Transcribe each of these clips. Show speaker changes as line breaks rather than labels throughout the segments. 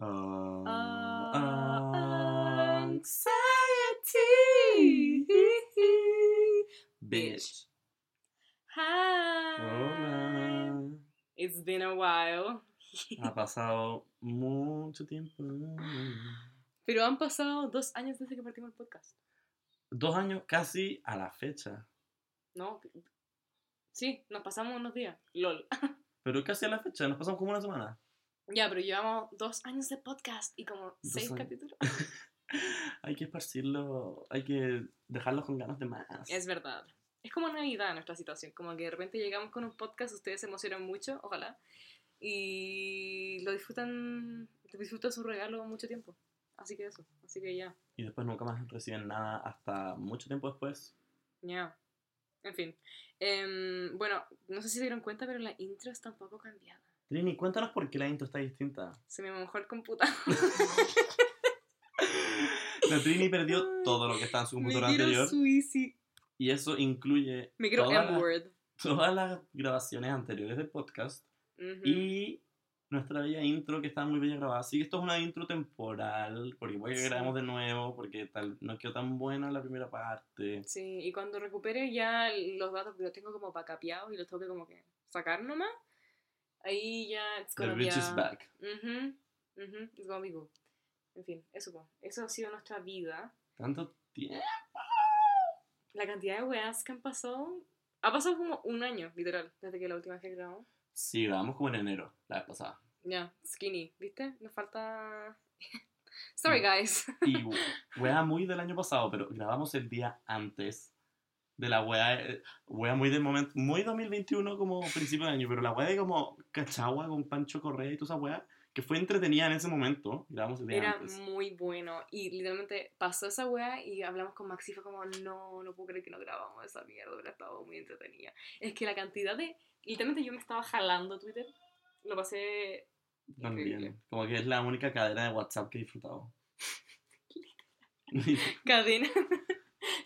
Uh,
Uh,
anxiety. Bitch.
Hi.
Hola.
It's been a while.
Ha pasado mucho tiempo.
Pero han pasado dos años desde que partimos el podcast.
Dos años casi a la fecha.
¿No? Sí, nos pasamos unos días. LOL.
Pero casi a la fecha, nos pasamos como una semana.
Ya, pero llevamos dos años de podcast y como
Dos
seis
años.
capítulos.
hay que esparcirlo, hay que dejarlos con ganas de más.
Es verdad. Es como Navidad nuestra situación. Como que de repente llegamos con un podcast, ustedes se emocionan mucho, ojalá. Y lo disfrutan, disfrutan su regalo mucho tiempo. Así que eso. Así que ya.
Y después nunca más reciben nada hasta mucho tiempo después.
Ya. En fin. Em, bueno, no sé si se dieron cuenta, pero la intro está un poco cambiada.
Trini, cuéntanos por qué la intro está distinta.
Se me mojó el computador.
La Trini perdió todo lo que estaba en su
me
computadora
quiero
anterior.
suicidar.
Y eso incluye
Me quiero
todas, las, todas las grabaciones anteriores del podcast.
Ujú.
Y nuestra bella intro que está muy bella grabada. Así que esto es una intro temporal, porque puede que
Sí.
grabemos de nuevo, porque tal, no quedó tan buena la primera parte.
Sí, y cuando recupere ya los datos, los tengo como pacapeados y los tengo que como que sacar nomás, ahí ya it's
The
gonna be
bitch is back.
Ujú, ujú, it's gonna be good. En fin, eso, eso ha sido nuestra vida.
Tanto tiempo.
La cantidad de weas que han pasado, ha pasado como un año, literal, desde que la última vez que grabamos.
Sí, grabamos como en enero, la vez pasada.
Ya, skinny, ¿viste? Nos falta... Sorry, guys.
Y wea muy del año pasado, pero grabamos el día antes de la wea, eh, wea muy del momento, muy 2021 como principio de año, pero la wea de como Cachagua con Pancho Correa y toda esa wea, que fue entretenida en ese momento, grabamos el día
Era
antes.
muy bueno. Y literalmente pasó esa wea y hablamos con Maxi. Fue como, no, no puedo creer que no grabamos esa mierda. Hubiera estado muy entretenida. Es que la cantidad de. Literalmente yo me estaba jalando Twitter. Lo pasé.
También,
increíble.
como que es la única cadena de WhatsApp que he disfrutado.
Cadena.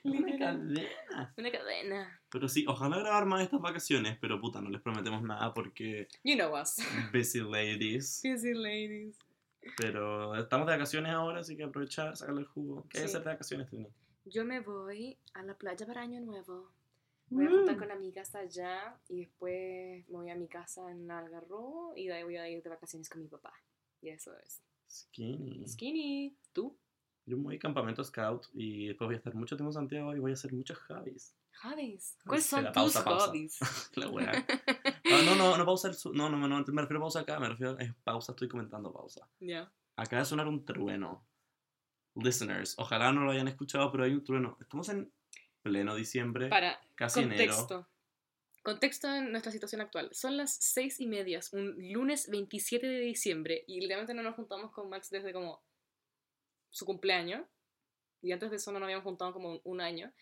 Una cadena.
Una cadena.
Pero sí, ojalá grabar más estas vacaciones, pero puta, no les prometemos nada porque
You know us.
busy ladies.
Busy ladies.
Pero estamos de vacaciones ahora, así que aprovechar, sacarle el jugo. ¿Qué hay
Sí.
hacer de vacaciones, Trini?
Yo me voy a la playa para Año Nuevo. Voy a juntar con amigas allá y después me voy a mi casa en Algarrobo y de ahí voy a ir de vacaciones con mi papá. Y eso es.
Skinny.
Skinny. ¿Tú?
Yo me voy a campamento scout y después voy a estar mucho tiempo en Santiago y voy a hacer muchos hobbies.
Hobbies. ¿Cuáles son
pausa,
tus
pausa.
hobbies?
La wea. Ah, no, no, no pausa el su- No, no, no, me refiero a pausa acá, me refiero a pausa, estoy comentando pausa.
Ya.
Acaba de sonar un trueno. Listeners, ojalá no lo hayan escuchado, pero hay un trueno. Estamos en pleno diciembre,
Para
casi enero.
contexto. Contexto en nuestra situación actual. Son las seis y media, un lunes 27 de diciembre y literalmente no nos juntamos con Max desde como su cumpleaños. Y antes de eso no nos habíamos juntado como un año.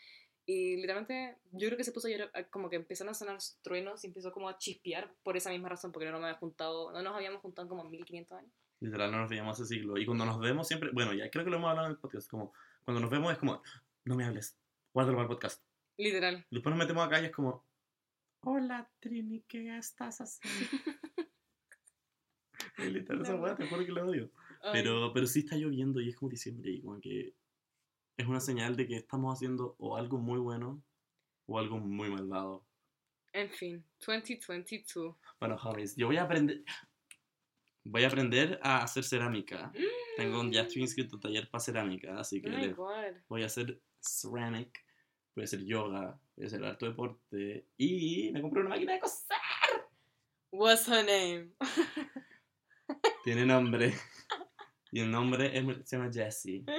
Y literalmente yo creo que se puso a llorar, como que empezaron a sonar truenos y empezó como a chispear por esa misma razón, porque no nos habíamos juntado, no nos habíamos juntado como 1500 años.
Literal, no nos veíamos hace siglo. Y cuando nos vemos siempre, bueno, ya creo que lo hemos hablado en el podcast, como cuando nos vemos es como, no me hables, guárdalo para el podcast.
Literal.
Después nos metemos acá y es como, hola Trini, ¿qué estás haciendo? Y literal, esa
No.
te juro que lo odio. Pero, pero sí está lloviendo y es como diciembre y como que es una señal de que estamos haciendo o algo muy bueno o algo muy malvado.
En fin, 2022.
Bueno, homies, yo voy a aprender. Voy a aprender a hacer cerámica. Tengo un, ya estoy inscrito a taller para cerámica, así que
Oh
le- voy a hacer ceramic, voy a hacer yoga, voy a hacer harto deporte y me compré una máquina de coser.
What's her name?
Tiene nombre. Y el nombre es- se llama Jessie.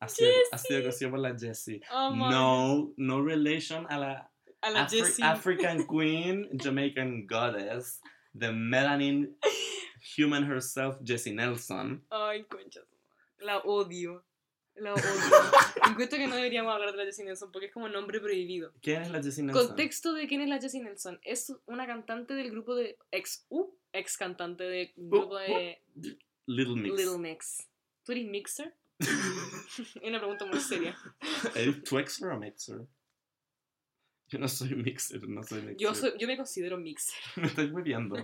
Ha sido, ha sido cosido por la Jessie.
Oh
No, no relation a la
A la
Afri-
Jessie.
African queen, Jamaican goddess, the melanin human herself, Jessie Nelson.
Ay, concha. La odio. La odio. Encuentro que no deberíamos hablar de la Jessie Nelson porque es como nombre prohibido.
¿Quién es la Jessie Nelson?
Contexto de quién es la Jessie Nelson. Es una cantante del grupo de ex uh, ex cantante del grupo de
Little Mix.
Little Mix. ¿Tú eres mixer? es una pregunta muy seria.
¿Eres Twixer o Mixer? Yo no soy Mixer, no soy Mixer.
Yo soy, yo me considero mixer.
Me estoy bebiendo.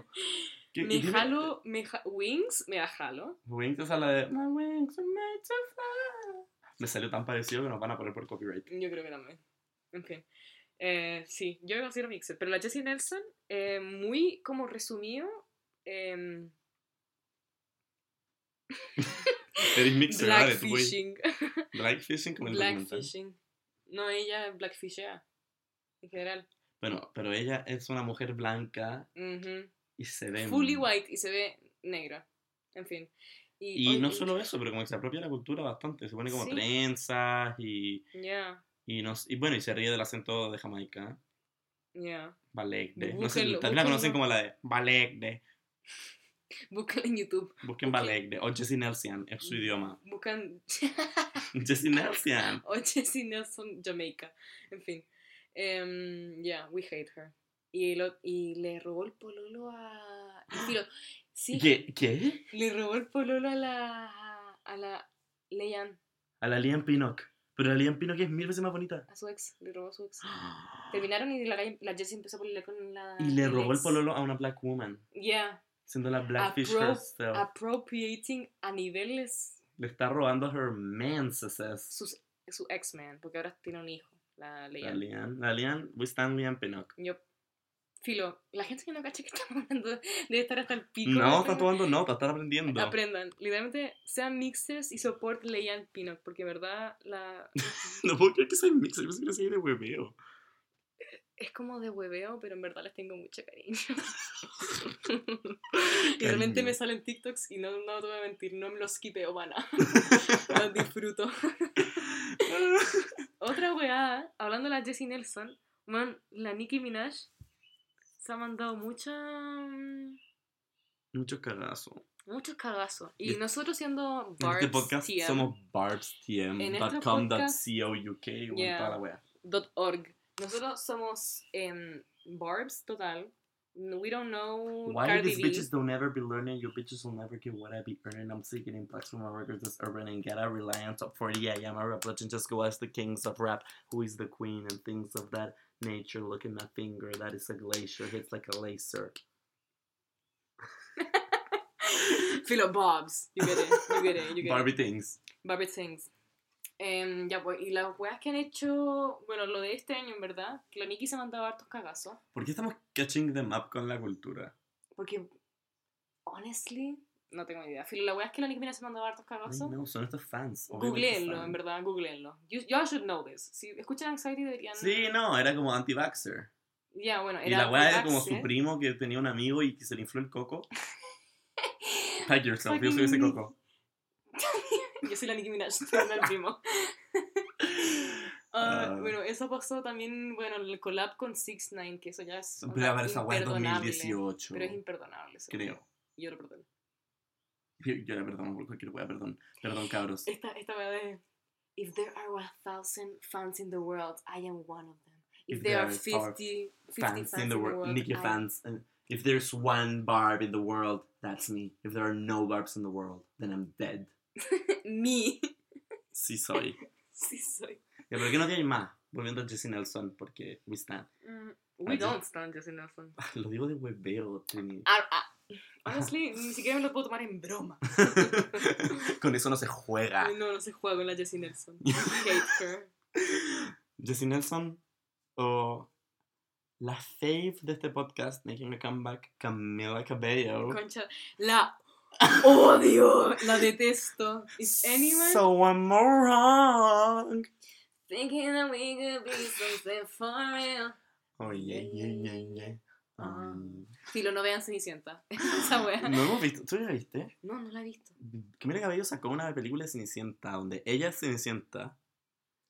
¿Qué-
Me jalo, me ja- Wings, me da jalo.
Wings es a la de My wings are made to fly. Me salió tan parecido que nos van a poner por copyright.
Yo creo que también. En fin. Eh, sí, yo considero Mixer. Pero la Jessie Nelson, eh, muy como resumido, em,
Eres mixer, tú, güey.
Blackfishing.
Blackfishing como el.
Blackfishing. No, ella blackfishea. En general.
Bueno, pero ella es una mujer blanca
Ujú.
y se ve...
Fully white y se ve negra. En fin.
Y
hoy-
no solo eso, pero como que se apropia la cultura bastante. Se pone como
Sí.
trenzas y,
Ya,
y, no, y bueno, y se ríe del acento de Jamaica.
ya.
Balegde. No sé, también la conocen como la de Balegde.
Búscala en YouTube.
Busquen Balegde. O Jessie Nelson, es
Mm.
su idioma.
Buscan
Jessie Nelson.
o Jessie Nelson Jamaica. En fin. Em, yeah, we hate her. Y, lo, y le robó el pololo a. filo, sí,
¿Qué? ¿Qué?
le robó el pololo a la. a la Leyan,
A la Liam Pinnock. Pero la Liam Pinnock es mil veces más bonita.
a su ex. Le robó a su ex. Terminaron y la, la Jessie empezó a pelear con la.
Y le robó el pololo a una black woman.
Yeah.
Siendo la Blackfish
Appro-
herself.
appropriating a niveles
Le está robando her manses.
sus, su ex-man, porque ahora tiene un hijo, la
La
Leyan.
Liam. La Liam, we stand Liam Pinnock.
Yo, filo, la gente que no cacha que estamos hablando debe estar hasta el pico.
No, está tomando nota, está aprendiendo.
Aprendan, literalmente sean mixers y support Leyan Pinnock, porque verdad la,
No puedo creer que soy mixer, yo soy de hueveo.
Es como de hueveo, pero en verdad les tengo mucho cariño. y realmente me salen TikToks y no, no te voy a mentir, no me los skipeo para nada. los disfruto. Otra weá, hablando de la Jessie Nelson, man, la Nicki Minaj se ha mandado mucha. mm,
Mucho cagazo.
muchos cagazos.
Y
Y nosotros siendo
En
Barbs
este podcast
TM,
somos
este
barbstm.com.co.uk
podcast- Yeah.
toda la wea.
.org. Nosotros somos em, Barbs total. We don't know
Why
Cardi
these
B.
bitches don't ever be learning? Your bitches will never get what I be earning. I'm sick getting flex from my records as urban and get a reliant top 40. I am a rap legend. Just go ask the kings of rap. Who is the queen and things of that nature. Look at my finger. That is a glacier. Hits like a laser.
Filo Bobs. You get it. You get it. You get it.
Barbie things.
Barbie Things. Em, ya pues, y las weas que han hecho, bueno, lo de este año en verdad, que la Nicki se ha mandado hartos cagazos.
¿Por qué estamos catching them up con la cultura?
Porque, honestly, no tengo ni idea. Filo, la wea es que la Nicki Minaj se ha mandado hartos cagazos.
no, son estos fans.
Googleenlo,
fan.
en verdad, googleenlo. You, should know this. Si escuchan Anxiety deberían...
Sí, no, era como anti-vaxxer.
Ya, bueno,
Y
era
la weá era como su primo que tenía un amigo y que se le infló el coco. Hide yourself, yo soy ese coco.
Yo soy la Nicki Minaj, soy el primo. Ah,
Ah.
bueno, eso pasó también, bueno, el collab con 6 9 que eso ya es
Pero ver, esa
imperdonable,
2018.
Pero es imperdonable. eso.
Creo.
Yo lo perdono.
Yo, yo la perdono por cualquier weá, perdón. Perdón, cabros.
Esta, esta weá de... If there are a thousand fans in the world, I am one of them. If,
If
there are
there are
50, 50
Fans in the world. Nikki
I-
fans. And if there's one Barb in the world, that's me. If there are no Barbs in the world, then I'm dead.
Me.
Sí soy.
sí soy.
Ya, pero que no tiene más. Volviendo a Jessie Nelson, porque we stand.
Mm, we
Ah,
don't stand Jessie Nelson.
Lo digo de hueveo, Trini.
Ah, ah. Honestly, ni siquiera me lo puedo tomar en broma.
Con eso no se juega.
No, no se juega con la Jessie Nelson. I hate her.
Jessie Nelson o la fave de este podcast, making a comeback, Camila Cabello.
Concha, la odio, la detesto. Is anyone
So I'm wrong.
thinking that we could be something for real?
Oh, yeah, yeah, yeah, yeah. Um,
Filo, no vean Cenicienta. Esa wea.
no hemos visto. ¿Tú ya la viste?
No, no la he visto.
Camila Cabello sacó una película de Cenicienta donde ella es Cenicienta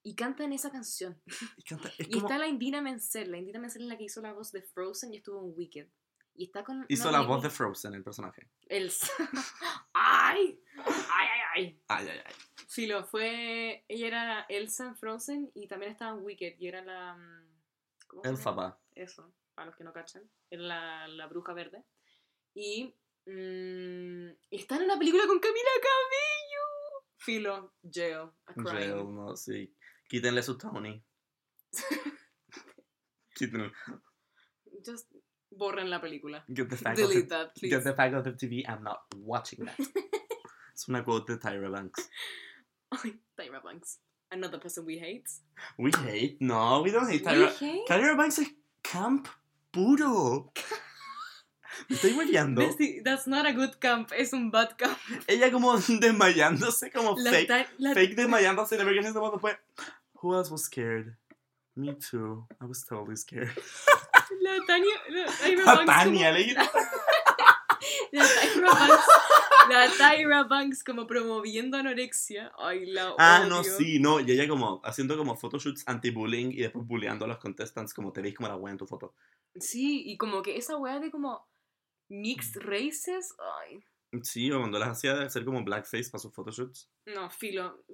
Y canta en esa canción.
y canta. Es
Y
como,
está la Indina Menzel. La Indina Menzel es la que hizo la voz de Frozen y estuvo en Wicked. Y está con.
hizo la voz de Frozen, el personaje.
Elsa. ¡Ay! ¡Ay, ay, ay!
Ay, ay, ay.
Filo, fue. Ella era Elsa en Frozen y también estaba en Wicked. Y era la. mm, ¿Cómo?
Elfaba.
Eso, para los que no cachan. Era la, la bruja verde. Y. mm, está en una película con Camila Cabello. Filo, Jail. A.
Jail, no, sí. Quítenle su Tony. Quítenle.
Just, Borren la película.
Get the
Delete
off
that,
the, get
please.
the fuck off the TV. I'm not watching that. es una quote de Tyra Banks.
Ay, Tyra Banks. Another person we hate.
We hate. No, we don't hate
We
Tyra.
hate?
Tyra Banks es camp puro. Me estoy hueveando.
Bestie, That's not a good camp, es un bad camp.
Ella como desmayándose, como
La
fake.
la-
Fake desmayándose. Y American History después. Who else was scared? Me too. I was totally scared.
La Tania. La Tyra.
Tania, le
La Tyra Banks. La Tyra Banks como promoviendo anorexia. Ay, la
Ah,
odio.
no, sí, no. Y ella como haciendo como photoshoots anti-bullying y después bulleando a los contestants como te veis como la wea en tu foto.
Sí, y como que esa weá de como mixed races. Ay,
Sí, o cuando las hacía de hacer como blackface para sus photoshoots.
no, filo.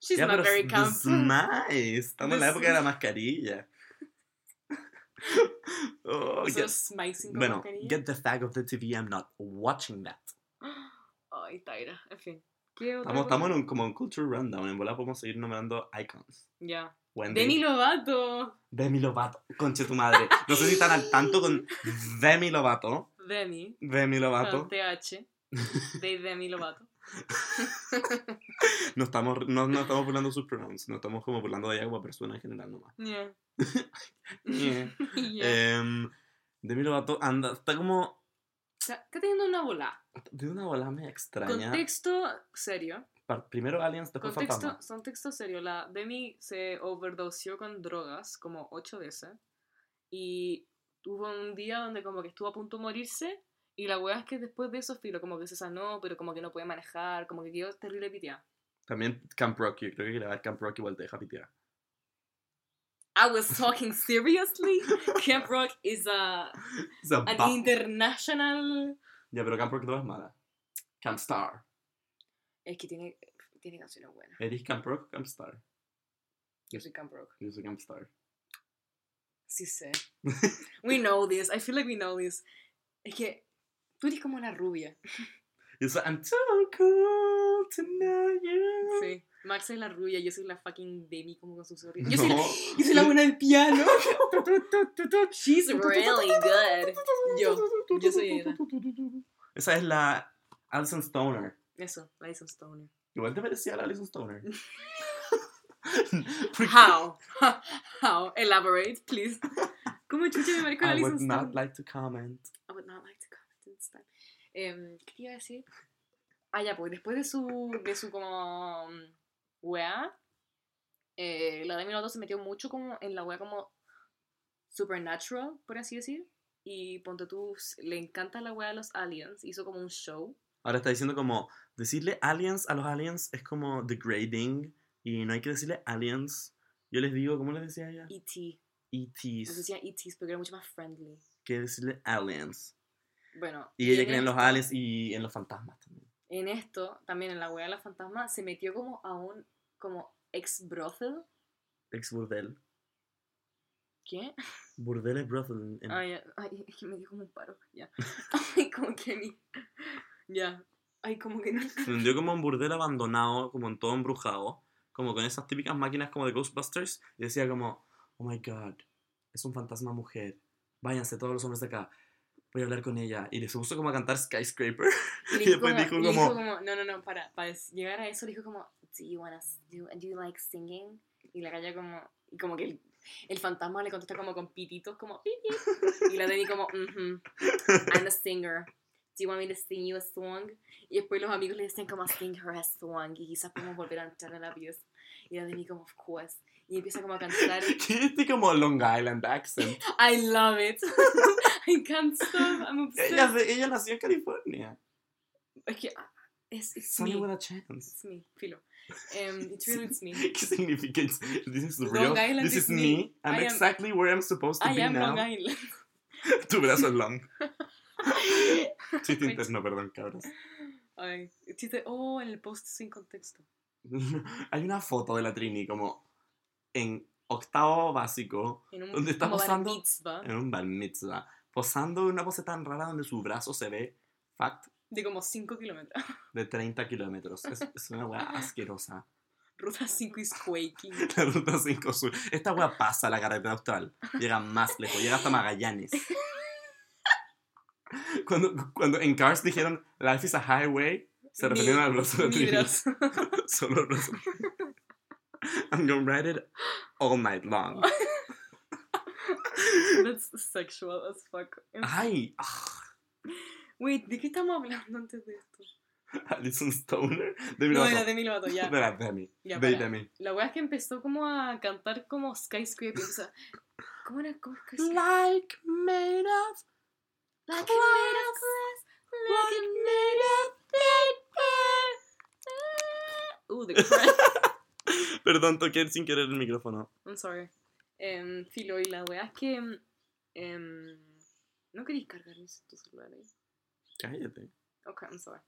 She's
Ya,
not very camp.
nice. Estamos en la época de la mascarilla. oh,
Eso
get-
es smicing con
Bueno, get the fag of the TV. I'm not watching that.
Ay, Tyra, en fin. ¿Qué otra
Estamos, estamos en un, como un culture rundown. En bola podemos seguir nombrando icons.
Ya.
Wendy.
Demi Lovato.
Demi Lovato. Conche tu madre. No sé si están al tanto con Demi Lovato.
Demi.
Demi
Con
Lovato.
TH. De Demi Lovato.
No estamos, no, no estamos burlando sus pronouns. No estamos como burlando de ella como persona en general nomás.
Yeah.
Yeah.
Yeah.
Em, Demi Lovato anda, está como
Está, está teniendo una bola.
de una bola media extraña.
Contexto serio.
Primero Aliens, después
Contexto,
Fantasma.
contexto serio. La Demi se overdoseó con drogas como ocho veces. Y tuvo un día donde como que estuvo a punto de morirse. Y la weá es que después de eso, filo, como que se sanó, pero como que no puede manejar, como que quedó terrible piteada.
También Camp Rock. Yo creo que grabar Camp Rock igual te deja pitear.
I was talking seriously. Camp Rock is a,
O sea,
an international.
Ya, pero Camp Rock 2 es mala. Camp Star.
Es que tiene, tiene canciones buenas.
¿Eres Camp Rock o Camp Star?
Yo soy Camp Rock.
Yo soy Camp Star.
Sí sé. We know this. I feel like we know this. Es que tú eres como una rubia.
Yo soy I'm too cool to know you.
Sí. Max es la rubia, yo soy la fucking Demi como con su sonrisa.
No.
Yo, soy la, yo soy la buena del piano. She's really good. Yo, yo soy ella.
Esa es la Alison Stoner.
Eso, Lyson Stoner.
Igual te parecía la Alison Stoner.
How? How? Elaborate, please. ¿Cómo chucha me marcó la
I
Lyson
would
Stoner?
not like to comment.
I would not like to time. Em, ¿Qué te iba a decir? Ah, ya, pues después de su, de su como mm, weá, eh, la Demi Lovato se metió mucho como en la weá como supernatural, por así decir. Y ponte tú, le encanta la weá de los aliens, hizo como un show.
Ahora está diciendo como decirle aliens a los aliens es como degrading y no hay que decirle aliens. Yo les digo, ¿cómo les decía ella?
E.T.
ETs.
Les decía E.T.s porque era mucho más friendly.
Que decirle aliens.
Bueno.
Y ella cree en los aliens y en los fantasmas también.
En esto, también en la weá de la fantasma, se metió como a un como ex brothel.
Ex burdel.
¿Qué?
Burdel es brothel. en-
Ay, ay, es que me dio como un paro, ya. Ay, como que ni... Ya. Ay, como que no...
Se vendió como un burdel abandonado, como en todo embrujado, como con esas típicas máquinas como de Ghostbusters, y decía como, oh my god, es un fantasma mujer, váyanse todos los hombres de acá, voy a hablar con ella, y se puso como a cantar Skyscraper,
Y, le
Y después dijo
y le
como-
No, no, no, para, para llegar a eso le dijo como, do you, wanna, do, do you like singing? Y la galla como... Y como que el, el fantasma le contesta como con pititos, como... Y la Demi como, mhm, I'm a singer. Do you want me to sing you a song? Y después los amigos le decían como sing her a song y quizás podemos volver a entrar en la pieza. Y la Demi como, of course. Y empieza como a cantar.
este como Long Island accent.
I love it. I can't stop. I'm obsessed.
Ella, ella nació en California.
Es que ah, es it's
Sunny
me.
with a chance.
It's me, filo. Um, it's really it's me.
¿Qué significa? This is
Long
real.
Island
This
is me.
me. I'm
am-
exactly where I'm supposed to
I
be
am
now.
Long Island.
Tu brazo es long. Chiste interno, perdón, cabros.
Ay, chiste, oh, en el post sin contexto.
Hay una foto de la Trini como en octavo básico,
En un
¿Dónde está posando? en un bar mitzvah, posando en una pose tan rara donde su brazo se ve, fact,
de como 5 kilómetros.
de 30 kilómetros. Es, es una weá asquerosa.
Ruta 5 is quaking.
La ruta 5 sur. Esta wea pasa a la carretera austral. Llega más lejos, llega hasta Magallanes. Cuando, cuando en Cars dijeron Life is a highway, se referían al brazo de Trini.
brazo.
Solo el brazo. I'm gonna ride it all night long.
That's sexual as fuck.
Ay, ah,
Wait, ¿de qué estamos hablando antes de esto?
Alison Stoner. De mi
No,
lado.
de la Demi Lovato, ya.
De la.
Ya,
de. Demi.
La wea es que empezó como a cantar como skyscraper. O sea, ¿cómo era? ¿Cómo que
Like made of
Like
glass,
made of glass, like made of paper. Uh, the crack.
Perdón, toqué sin querer el micrófono.
I'm sorry. Em, filo, y la wea es que. em, ¿No queréis cargar mis- tu celular ahí?
Cállate.
Ok, I'm sorry.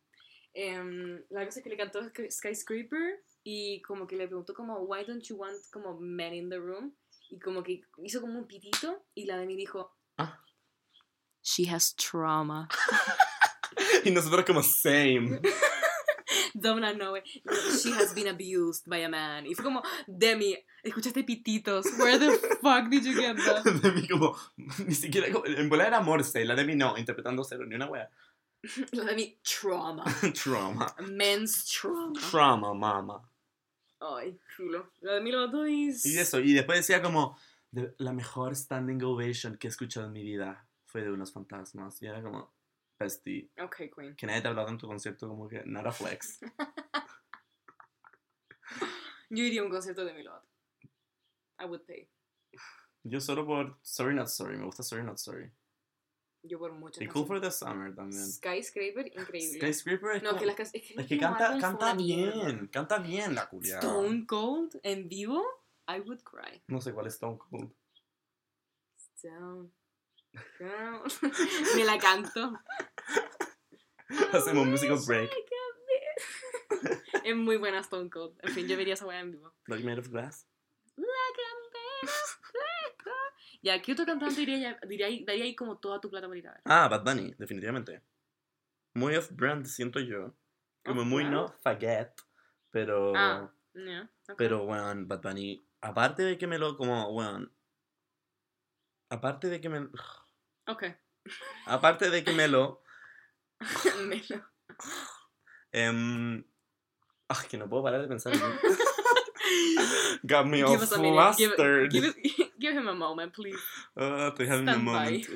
Em, la cosa es que le cantó Sky- Skyscraper y como que le preguntó como, why don't you want como men in the room? Y como que hizo como un pitito y la de mí dijo,
Ah.
she has trauma.
Y nosotros como same.
Domina no way. She has been abused by a man. Y fue como, Demi, escuchaste pititos. Where the fuck did you get that?
Demi como, ni siquiera, como- en bola era Morse, la Demi no, interpretando cero, ni una wea.
La de mí, trauma.
Trauma.
Men's trauma.
Trauma, mama.
Ay, chulo. La de mí lo dos y...
Eso, y después decía como, "De- la mejor standing ovation que he escuchado en mi vida fue de unos fantasmas. Y era como, bestie,
Ok, queen.
que nadie te ha hablado en tu concierto como que, nada flex.
Yo iría a un concierto de Demi Lovato. I would pay.
Yo solo por Sorry Not Sorry, me gusta Sorry Not Sorry.
Yo por muchas
Y Cool for the Summer también.
Skyscraper, increíble.
Skyscraper es
no,
como-
que las es que,
Es que canta, canta bien, canta bien la culia.
Stone Cold en vivo, I would cry.
No sé cuál es Stone Cold.
Stone Cold. Me la canto.
Hacemos musical break.
es muy buena Stone Cold. En fin, yo vería esa weá en vivo.
Like Made of Glass.
Ya, ¿qué otro cantante diría, diría, daría ahí como toda tu plata por ir a ver?
Ah, Bad Bunny, definitivamente. Muy off-brand, siento yo. Como muy no forget. Pero.
Ah, ya, ok.
Pero, weón, Bad Bunny. Aparte de que me lo. Como, weón. Aparte de que me.
Ok.
Aparte de que me lo.
Melo.
em, ay, que no puedo parar de pensar en Got me all
Give us a. Give,
flustered.
give, give him a moment, please.
Ah, estoy having a
Stand
moment.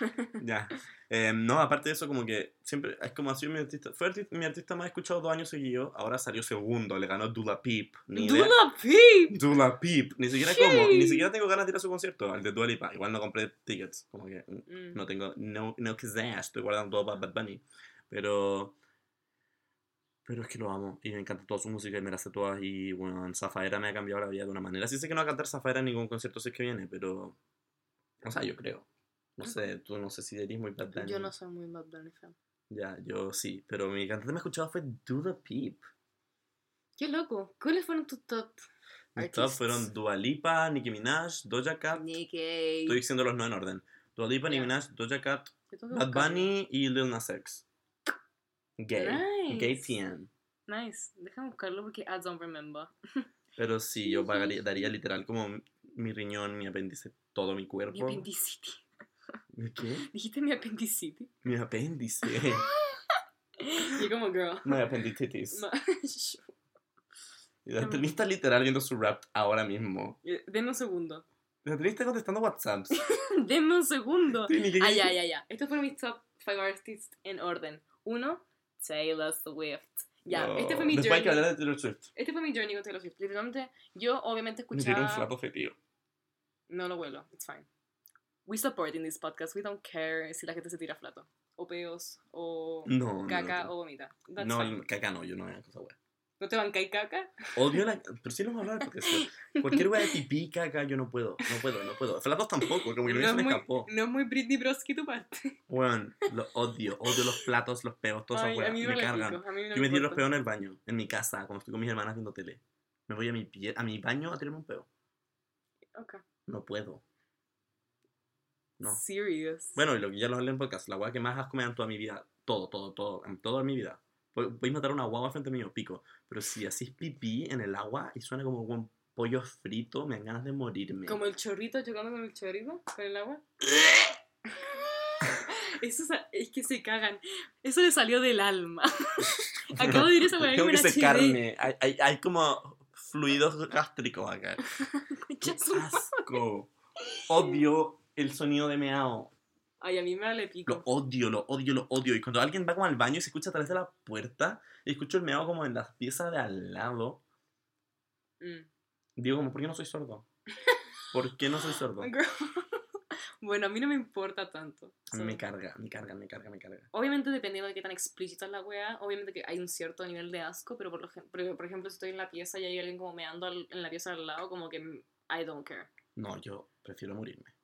Ya. Em, no, aparte de eso, como que siempre es como ha sido mi artista. Fue arti- mi artista más escuchado dos años seguidos. Ahora salió segundo, le ganó Dula Peep.
Dula Peep.
Dula Peep. Ni siquiera como. Y ni siquiera tengo ganas de ir a su concierto, al de Dua Lipa. Igual no compré tickets. Como que mm, no tengo. No, no que sea. Estoy guardando todo para Bad Bunny. Pero. Pero es que lo amo. Y me encanta toda su música y me la sé todas. Y bueno, Zafaera me ha cambiado la vida de una manera. Sí sé que no va a cantar Zafaera en ningún concierto si es que viene, pero. O sea, yo creo. No sé, tú no sé si eres muy Bad Bunny.
Yo no soy muy Bad Bunny fan.
Ya, yo sí. Pero mi cantante más escuchado fue Dula Peep.
Qué loco. ¿Cuáles fueron tus top?
Mis top fueron Dua Lipa, Nicki Minaj, Doja Cat.
Nicki.
Estoy diciendo los no en orden. Dua Lipa, Nicki
Ya.
Minaj, Doja Cat, Bad. Bunny y Lil Nas X. Gay.
Nice.
Gay TN.
Nice. Déjame buscarlo porque I don't remember.
Pero sí, yo pagaría, daría literal como mi riñón, mi apéndice, todo mi cuerpo.
Mi apendicitis.
¿Mi ¿Qué?
¿Dijiste mi apendicitis?
Mi apéndice.
Yo como girl.
My appendicitis.
Ma-
Y la está literal viendo su rap ahora mismo.
Denme un segundo.
La está contestando WhatsApps.
Denme un segundo.
Trini, ¿qué
Ah, ya, ya, ya. Estos fueron mis top 5 artists en orden. Uno, Taylor Swift. Ya,
No.
este fue mi
Después hay
journey.
que hablar de Taylor Swift.
Este fue mi journey con Taylor Swift. Literalmente, yo obviamente
Me tiró un
escuchaba...
flato fetido.
No lo huelo, it's fine. We support in this podcast. We don't care si la gente se tira flato. O peos, o
No, no,
caca,
no.
o vomita. That's
No,
fine.
caca no, yo no hago cosa wea.
¿No te bancáis caca?
Odio la. Pero sí lo vamos a hablar porque sí. cualquier wea de pipí, caca, yo no puedo. No puedo, no puedo. Flatos tampoco, como que
No
no se me
muy,
escapó.
no es muy Britney Broski tu parte.
Weón, lo odio. Odio los platos, los peos, todas esas weas. Me
me,
cargan.
no
Yo me tiro los peos en el baño, en mi casa, cuando estoy con mis hermanas viendo tele. Me voy a mi, pie- a mi baño a tirarme un peo.
Ok.
No puedo. No.
Serious.
Bueno, y lo que ya lo hablé en podcast, la weá que más asco me da en toda mi vida, todo, todo, todo, en toda mi vida, a matar a una guagua frente mío, pico. Pero si así pipí en el agua y suena como un pollo frito, me dan ganas de morirme.
Como el chorrito chocando con el chorrito, con el agua. Eso es que se cagan. Eso le salió del alma. Acabo de ir a esa weá
Tengo que ser carne. Hay, hay, hay, como fluidos gástricos acá. ¡Qué asco! Odio el sonido de meao.
Ay, a mí me vale pico.
Lo odio, lo odio, lo odio. Y cuando alguien va como al baño y se escucha a través de la puerta y escucho el meao como en las piezas de al lado, mm. digo como, ¿por qué no soy sordo? ¿Por qué no soy sordo?
Bueno, a mí no me importa tanto.
Me carga, me carga, me carga, me carga.
Obviamente dependiendo de qué tan explícita es la wea, obviamente que hay un cierto nivel de asco, pero por, por ejemplo si estoy en la pieza y hay alguien como meando en la pieza al lado, como que I don't care.
No, yo prefiero morirme.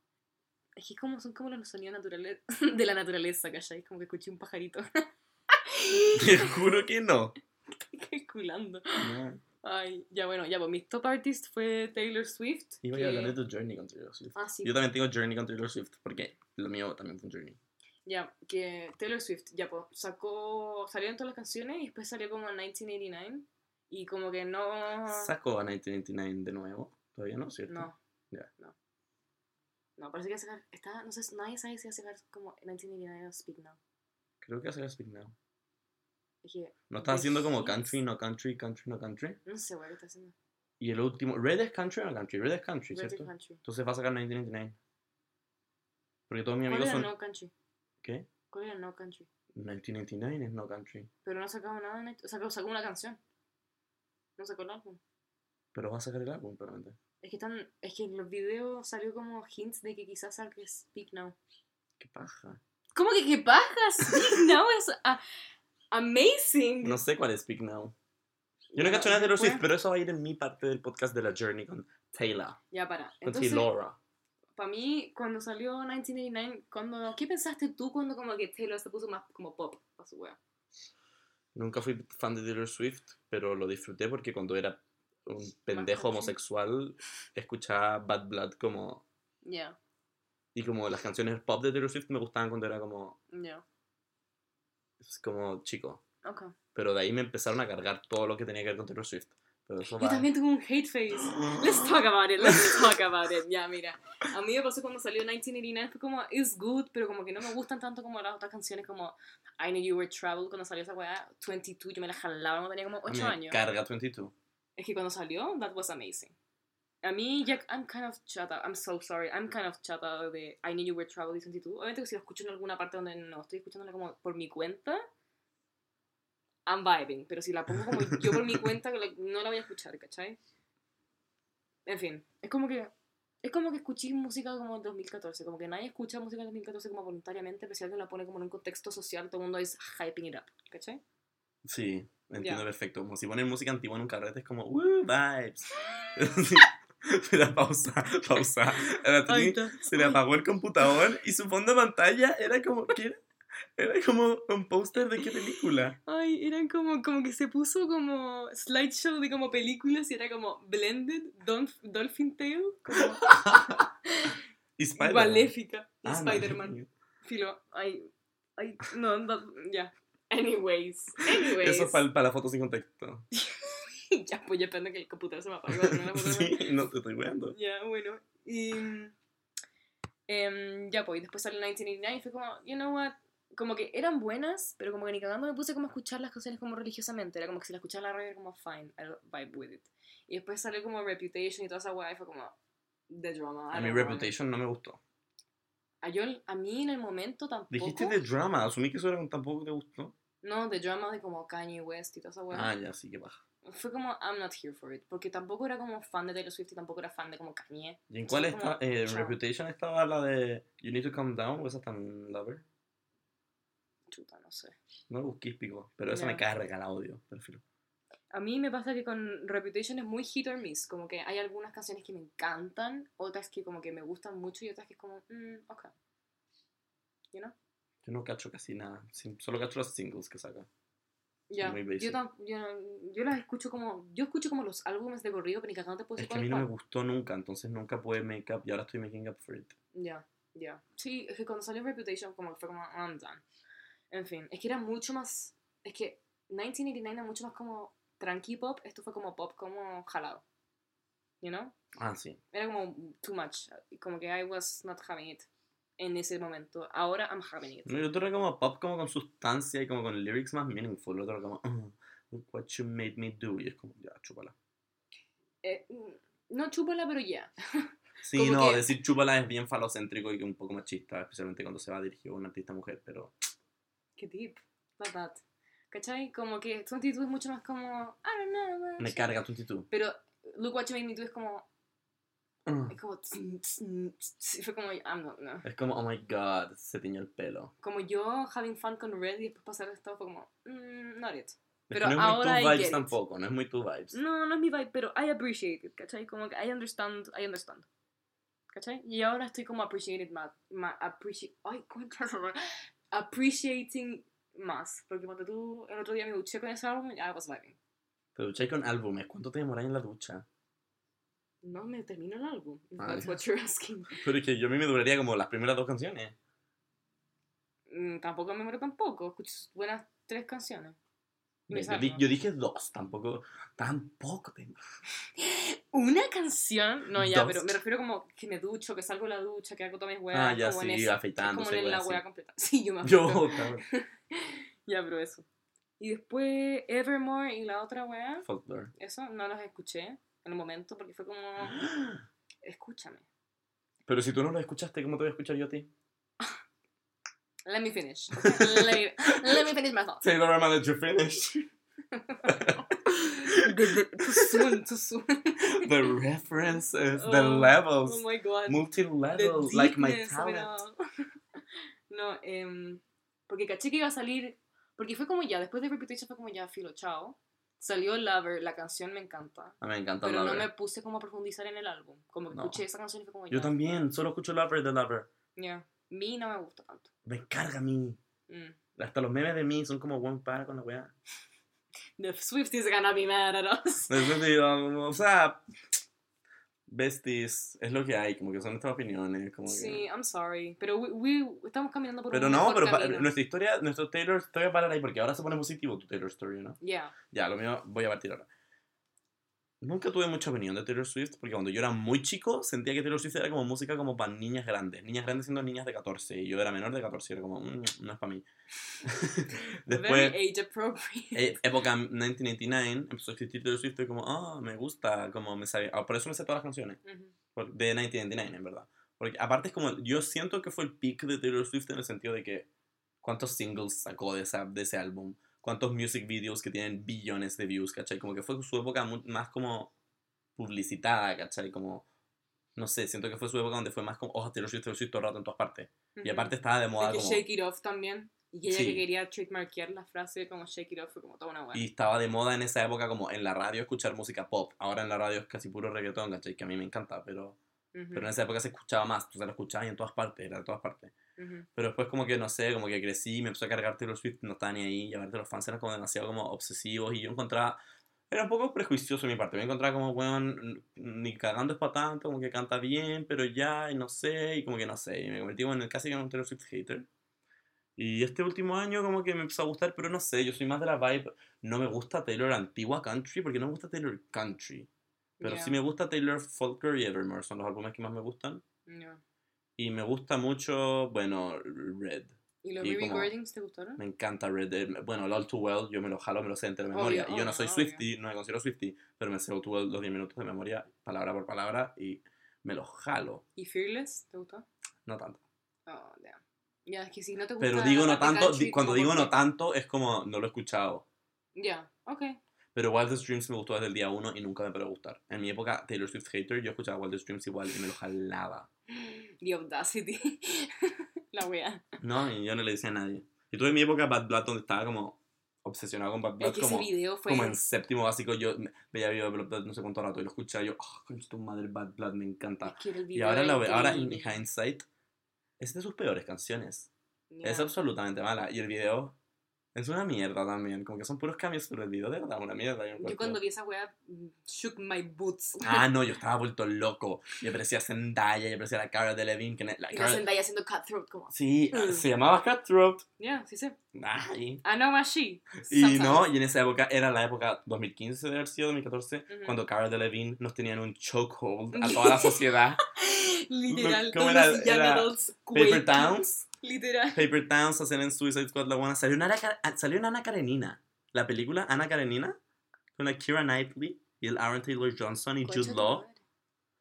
Es que como, son como los sonidos naturales de la naturaleza, ¿cachai? Como que escuché un pajarito.
Te juro que no.
Estoy culando. Ay, ya bueno, ya, pues mi top artist fue Taylor Swift.
Iba a hablar de tu Journey con Taylor Swift. Ah, sí. Yo también tengo Journey con Taylor Swift, porque lo mío también fue un Journey.
Ya, que Taylor Swift, ya pues, sacó, salieron todas las canciones y después salió como en 1989 y como que no...
¿Sacó a 1989 de nuevo? ¿Todavía no, cierto?
No. Ya. No. No, parece que va a sacar, está, no sé, nadie sabe si va a sacar como 1989 o Speak Now.
Creo que va a sacar Speak Now. ¿No estás haciendo como country, no country, country, no country?
No sé, güey, ¿qué está haciendo?
Y el último, Red es country o no country? Red es country, Red ¿cierto? Country. Entonces va a sacar 1999. Porque todos mis amigos
¿Cuál
son...
no country?
¿Qué?
¿Cuál era no country?
1999 es no country.
Pero no ha sacado nada, o sea, sacó una canción. No sacó el álbum.
Pero va a sacar el álbum, probablemente.
Es que están, es que en los videos salió como hints de que quizás salga Speak Now.
Qué paja.
¿Cómo que qué paja? Speak Now es... Ah, Amazing.
No sé cuál es Speak Now. Yo no, he cacho nada de Taylor Swift, pero eso va a ir en mi parte del podcast de la Journey con Taylor.
Ya, para.
Con Taylor.
Para mí, cuando salió 1989, cuando, ¿qué pensaste tú cuando como que Taylor se puso más como pop a su wea?
Nunca fui fan de Taylor Swift, pero lo disfruté porque cuando era un pendejo homosexual, escuchaba Bad Blood como...
Ya.
Y como las canciones pop de Taylor Swift me gustaban cuando era como...
Ya
es como chico.
Okay.
Pero de ahí me empezaron a cargar todo lo que tenía que ver con Taylor Swift. Pero eso
Yo también tuve un hate face. Let's talk about it, let's talk about it. Ya, mira. A mí me pasó cuando salió 1989, fue como, it's good, pero como que no me gustan tanto como las otras canciones como I Knew You Were Trouble, cuando salió esa weá, 22, yo me la jalaba cuando tenía como 8 me años.
Carga 22.
Es que cuando salió, that was amazing. A mí, ya, I'm kind of chata, I'm so sorry, I'm kind of chata de I Knew You Were Trouble y 22. Obviamente que si lo escucho en alguna parte donde no estoy escuchándola como por mi cuenta, I'm vibing. Pero si la pongo como yo por mi cuenta, no la voy a escuchar, ¿cachai? En fin, es como que es como que escuché música como 2014, como que nadie escucha música en 2014 como voluntariamente, pero si alguien la pone como en un contexto social, todo el mundo es hyping it up, ¿cachai?
Sí, entiendo perfecto. Como si ponen música antigua en un carrete, es como, ¡Woo! Vibes. Mira, pausa, pausa. se le apagó el computador y su fondo de pantalla era como, ¿qué era? como un póster de qué película.
Ay, eran como, como que se puso como slideshow de como películas y era como Blended, Dolphin Tale, como...
y Spider-Man.
Maléfica, ah, Spider-Man. Filo, ay, ay, no, no ya. Anyways, anyways.
Eso para, para la foto sin contexto.
ya, pues ya espero que el computador se me apagó.
sí, no te estoy viendo.
Ya, bueno. Y. Um, ya, pues, después salió 1989 y fue como, you know what? Como que eran buenas, pero como que ni cagando me puse como a escuchar las canciones como religiosamente. Era como que si la escuchaba en la radio era como fine, I'll vibe with it. Y después salió como Reputation y toda esa weá y fue como The Drama.
A mí Reputation no me gustó.
A, yo, a mí en el momento tampoco.
Dijiste The Drama, asumí que eso era, tampoco te gustó.
No, The Drama de como Kanye West y toda esa weá.
Ah, ya, sí, qué baja.
Fue como I'm not here for it porque tampoco era como fan de Taylor Swift y tampoco era fan de como Kanye.
¿y en cuál está eh, Reputation estaba la de You Need to Calm Down o esa tan Lover
chuta no sé.
No busqué pico pero esa me carga el audio perfil
a mí me pasa que con Reputation es muy hit or miss como que hay algunas canciones que me encantan otras que como que me gustan mucho y otras que es como mm, ok. You know
yo no cacho casi nada solo cacho los singles que saca
ya, yo, yo, yo, las escucho como, yo escucho como los álbumes de corrido, pero ni cagando te puedo
decir Es que a mí no me gustó nunca, entonces nunca pude make up y ahora estoy making up for it.
Ya, ya. Sí, es que cuando salió Reputation como fue como, I'm done. En fin, es que era mucho más, es que 1989 era mucho más como tranqui pop, esto fue como pop como jalado. You know?
Ah, sí.
Era como too much, como que I was not having it en ese momento. Ahora I'm having it.
No, El otro era como pop como con sustancia y como con lyrics más meaningful. El otro era como, "Uh, look what you made me do. Y es como, ya, chúpala.
Eh, mm, no chúpala, pero ya.
Sí,
Como
no,
que-
decir chúpala es bien falocéntrico y un poco machista, especialmente cuando se va dirigido a una artista mujer, pero...
Qué deep. Not that. ¿Cachai? Como que 22 es mucho más como, I don't know.
Me
you-"
carga tu actitud.
Pero Look What You Made Me Do es como,
Uh,
es como, tss, tss, tss, y fue como, I'm not, no.
Es como, oh my god, se tiñó el pelo.
Como yo having fun con Red y después pasar esto fue como, mm, not it. Pero
no es
ahora
muy tu vibes tampoco, no es muy tu vibes.
No, no es mi vibe, pero I appreciate it, ¿cachai? Como que I understand, I understand. ¿Cachai? Y ahora estoy como appreciated más, más appreciate, ay, appreciating más. Porque cuando tú, el otro día me duché con ese álbum, ya I was vibing.
Te duché con álbumes, ¿cuánto te demoras en la ducha?
No me termino el álbum.
Ah,
That's
ya.
what you're asking.
Pero es que yo a mí me duraría como las primeras dos canciones.
Mm, tampoco me muero tampoco. Escucho buenas tres canciones.
Yo, di- yo dije dos, tampoco, tampoco. te-
¿Una canción? No, ya,
Dos.
pero me refiero como que me ducho, que salgo de la ducha, que hago todas mis weas.
Ah, ya
como en
sí,
ese-
afeitándose,
Como en la
así.
completa. Sí, yo me
Yo,
afeito.
cabrón.
Ya, pero eso. Y después Evermore y la otra wea,
Folklore.
eso no los escuché en el momento porque fue como, escúchame.
Pero si tú no lo escuchaste, ¿cómo te voy a escuchar yo a ti?
Let me finish. okay? let, me, let me finish my thoughts.
Taylor, I'm gonna let you finish.
too soon, too soon.
The references, the
Oh,
levels,
Oh my god.
multi-level,
The
like my talent.
No, em, porque caché que iba a salir, porque fue como ya, después de Reputation fue como ya, filo, chao. Salió Lover, la canción me encanta.
A mí me encanta
Pero no
Lover.
me puse como a profundizar en el álbum. Como que
No.
escuché esa canción y fue como ya.
Yo también, solo escucho Lover de Lover.
Ya. Mi no me gusta tanto.
Me carga a mí.
Mm.
Hasta los memes de mí son como buen para con la weá.
The Swifties gonna be mad at us.
O sea, besties, es lo que hay, como que son nuestras opiniones. Como que...
Sí, I'm sorry. Pero we, we- estamos caminando por
Pero
un
no, pero
camino.
nuestra historia, nuestro Taylor Story va a parar ahí porque ahora se pone positivo tu Taylor Story, ¿no?
Yeah.
Ya, lo mío voy a partir ahora. Nunca tuve mucha opinión de Taylor Swift porque cuando yo era muy chico sentía que Taylor Swift era como música como para niñas grandes. Niñas grandes siendo niñas de 14 y yo era menor de 14 y era como, "Mm, no es para mí. Después,
Very age appropriate.
eh, época 1989, empezó a existir Taylor Swift y como, ah, me gusta, como me sabía. ah, por eso me sé todas las canciones.
Ujú.
por- de 1999, en verdad. Porque aparte es como, yo siento que fue el peak de Taylor Swift en el sentido de que cuántos singles sacó de, esa, de ese álbum, cuántos music videos que tienen billones de views, ¿cachai? Como que fue su época más como publicitada, ¿cachai? Como, no sé, siento que fue su época donde fue más como, oh, Taylor Swift, Taylor Swift todo el rato en todas partes. Y
Ujú.
aparte estaba de moda
que
como...
Shake It Off también. Y ella
Sí.
que quería trademarkear la frase como Shake It Off fue como toda una buena.
Y estaba de moda en esa época como en la radio escuchar música pop. Ahora en la radio es casi puro reggaetón, ¿cachai? Que a mí me encanta, pero, pero en esa época se escuchaba más. Tú se lo escuchabas en todas partes, era de todas partes. Pero después como que, no sé, como que crecí, me empezó a cargar Taylor Swift, no estaba ni ahí, y aparte los fans eran como demasiado como obsesivos, y yo encontraba, era un poco prejuicioso de mi parte, me encontraba como, weón, ni cagando es para tanto, como que canta bien, pero ya, y no sé, y como que no sé, y me convertí en casi en un Taylor Swift hater. Y este último año como que me empezó a gustar, pero no sé, yo soy más de la vibe, no me gusta Taylor antigua country, porque no me gusta Taylor country, pero sí me gusta Taylor Folklore y Evermore, son los álbumes que más me gustan. Y me gusta mucho, bueno, Red.
¿Y los
y
Gardens te gustaron?
Me encanta Red Dead. Bueno, el All Too Well yo me lo jalo, me lo sé entero de
Obvio,
memoria. y yo no
obvio,
soy
obvio.
Swifty, no me considero Swifty, pero me sé All Too Well los 10 minutos de memoria, palabra por palabra, y me lo jalo.
¿Y Fearless te gustó?
No tanto.
Oh, damn. Ya, es que si no te gusta
Pero digo no tanto, cuando digo no tanto es como no lo he escuchado.
Ya, ok.
Pero Wildest Dreams me gustó desde el día 1 y nunca me paró de gustar. En mi época Taylor Swift hater, yo escuchaba Wildest Dreams igual y me lo jalaba.
The Audacity. la wea.
No, y yo no le decía a nadie. Y tuve mi época Bad Blood donde estaba como obsesionado con Bad
Es
Blood
que
como...
ese video fue.
como en séptimo básico yo veía video de Bad Blood no sé cuánto rato y lo escuchaba y yo, oh, concha tu madre, Bad Blood me encanta.
es que el
Y
video
ahora,
era
la, ve- ahora
increíble.
hindsight es de sus peores canciones.
Ya.
Es absolutamente mala. Y el video Es una mierda también, como que son puros cambios sorprendidos, de verdad, una mierda. yo
Yo cuando vi esa weá, shook my boots.
Ah, no, yo estaba vuelto loco. Y aparecía Zendaya, y aparecía la cara de Levine. Que la
y
Cara-
Zendaya haciendo cutthroat, como.
Sí,
Mm.
se llamaba Cutthroat.
Ya, sí sé.
Ay.
I know my she.
Y no, y en esa época, era la época 2015 de haber sido, 2014,
Ujú.
cuando Cara Delevingne nos tenían un chokehold a toda la sociedad.
Literal,
¿Cómo era? Era Paper. Towns.
Literal.
Paper Towns hacen en Suicide Squad la buena. Salió una, Ana- salió una Ana Karenina. La película Ana Karenina, con la Kira Knightley y el Aaron Taylor Johnson y Jude Law,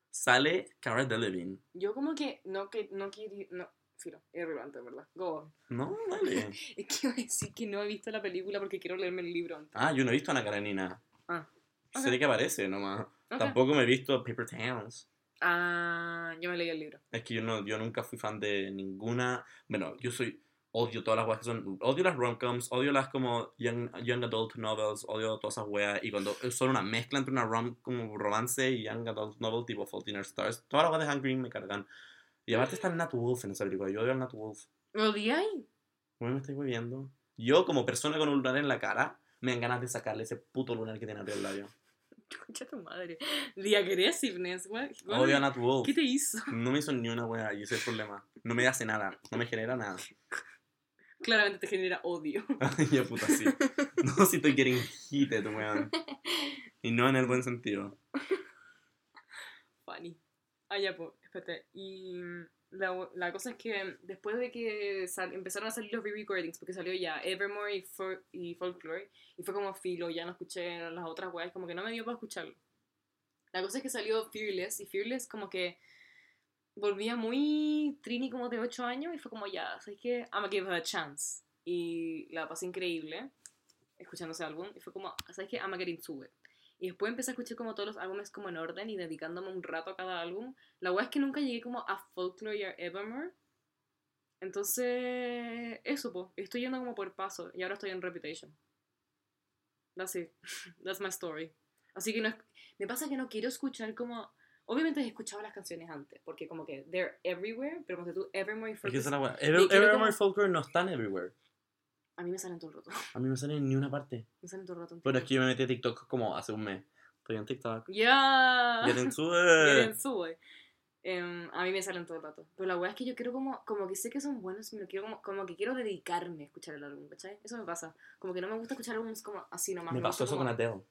sale Cara Delevingne.
Yo como que no que no quería no, filo, irrelevante, ¿verdad? Go on.
No, dale.
Es que iba a decir que no he visto la película porque quiero leerme el libro antes.
Ah, yo no he visto Ana Karenina.
Ah, ok.
Sé que aparece nomás.
Ok.
Tampoco me he visto Paper Towns.
Ah, yo me leí el libro.
Es que yo, no, yo nunca fui fan de ninguna. Bueno, yo soy. Odio todas las weas que son. Odio las romcoms, odio las como young, young adult novels, odio todas esas weas. Y cuando son una mezcla entre una rom como romance y young adult novel tipo Fault in Our Stars, todas las weas de Hungry me cargan. Y aparte está el Nat Wolf en esa película. Yo odio al Nat Wolf.
¿Me odiáis?
¿Cómo me estoy viendo? Yo, como persona con un lunar en la cara, me dan ganas de sacarle ese puto lunar que tiene arriba del labio.
Concha tu madre. The aggressiveness, güey.
Odio a Nat Wolf.
¿Qué te hizo?
No me hizo ni una wea y ese es el problema. No me hace nada. No me genera nada.
Claramente te genera odio.
Ay, ya puta, sí. No, si estoy getting heated, weón. Y no en el buen sentido.
Funny. Ah, ya, pues, espérate. Y la, la cosa es que después de que empezaron a salir los re-recordings, porque salió ya Evermore y, y Folklore, y fue como filo, ya no escuché las otras weas, como que no me dio para escucharlo. La cosa es que salió Fearless, y Fearless como que volvía muy Trini como de 8 años, y fue como ya, ¿sabes qué? I'm gonna give her a chance. Y la pasé increíble escuchando ese álbum, y fue como, ¿sabes qué? I'm gonna get into it. Y después empecé a escuchar como todos los álbumes como en orden y dedicándome un rato a cada álbum. La wea es que nunca llegué como a Folklore y a Evermore. Entonces, eso, pues. Estoy yendo como por paso y ahora estoy en Reputation. That's it. That's my story. Así que no es... Me pasa que no quiero escuchar como... Obviamente he escuchado las canciones antes, porque como que they're everywhere, pero cuando tú Evermore y Folklore...
es Evermore
como-
Folklore no están everywhere.
A mí me salen todo el rato.
A mí me sale en ni una parte.
Me salen todo el rato.
Pero es que yo me metí a TikTok como hace un mes. Estoy en TikTok.
Ya.
It.
into it. Em, a mí me salen todo el rato. Pero la weá es que yo quiero como, como que sé que son buenos me lo quiero como, como que quiero dedicarme a escuchar el álbum, ¿cachai? Eso me pasa. Como que no me gusta escuchar álbumes como así nomás.
Me
gusta
pasó eso con
como-
Adele.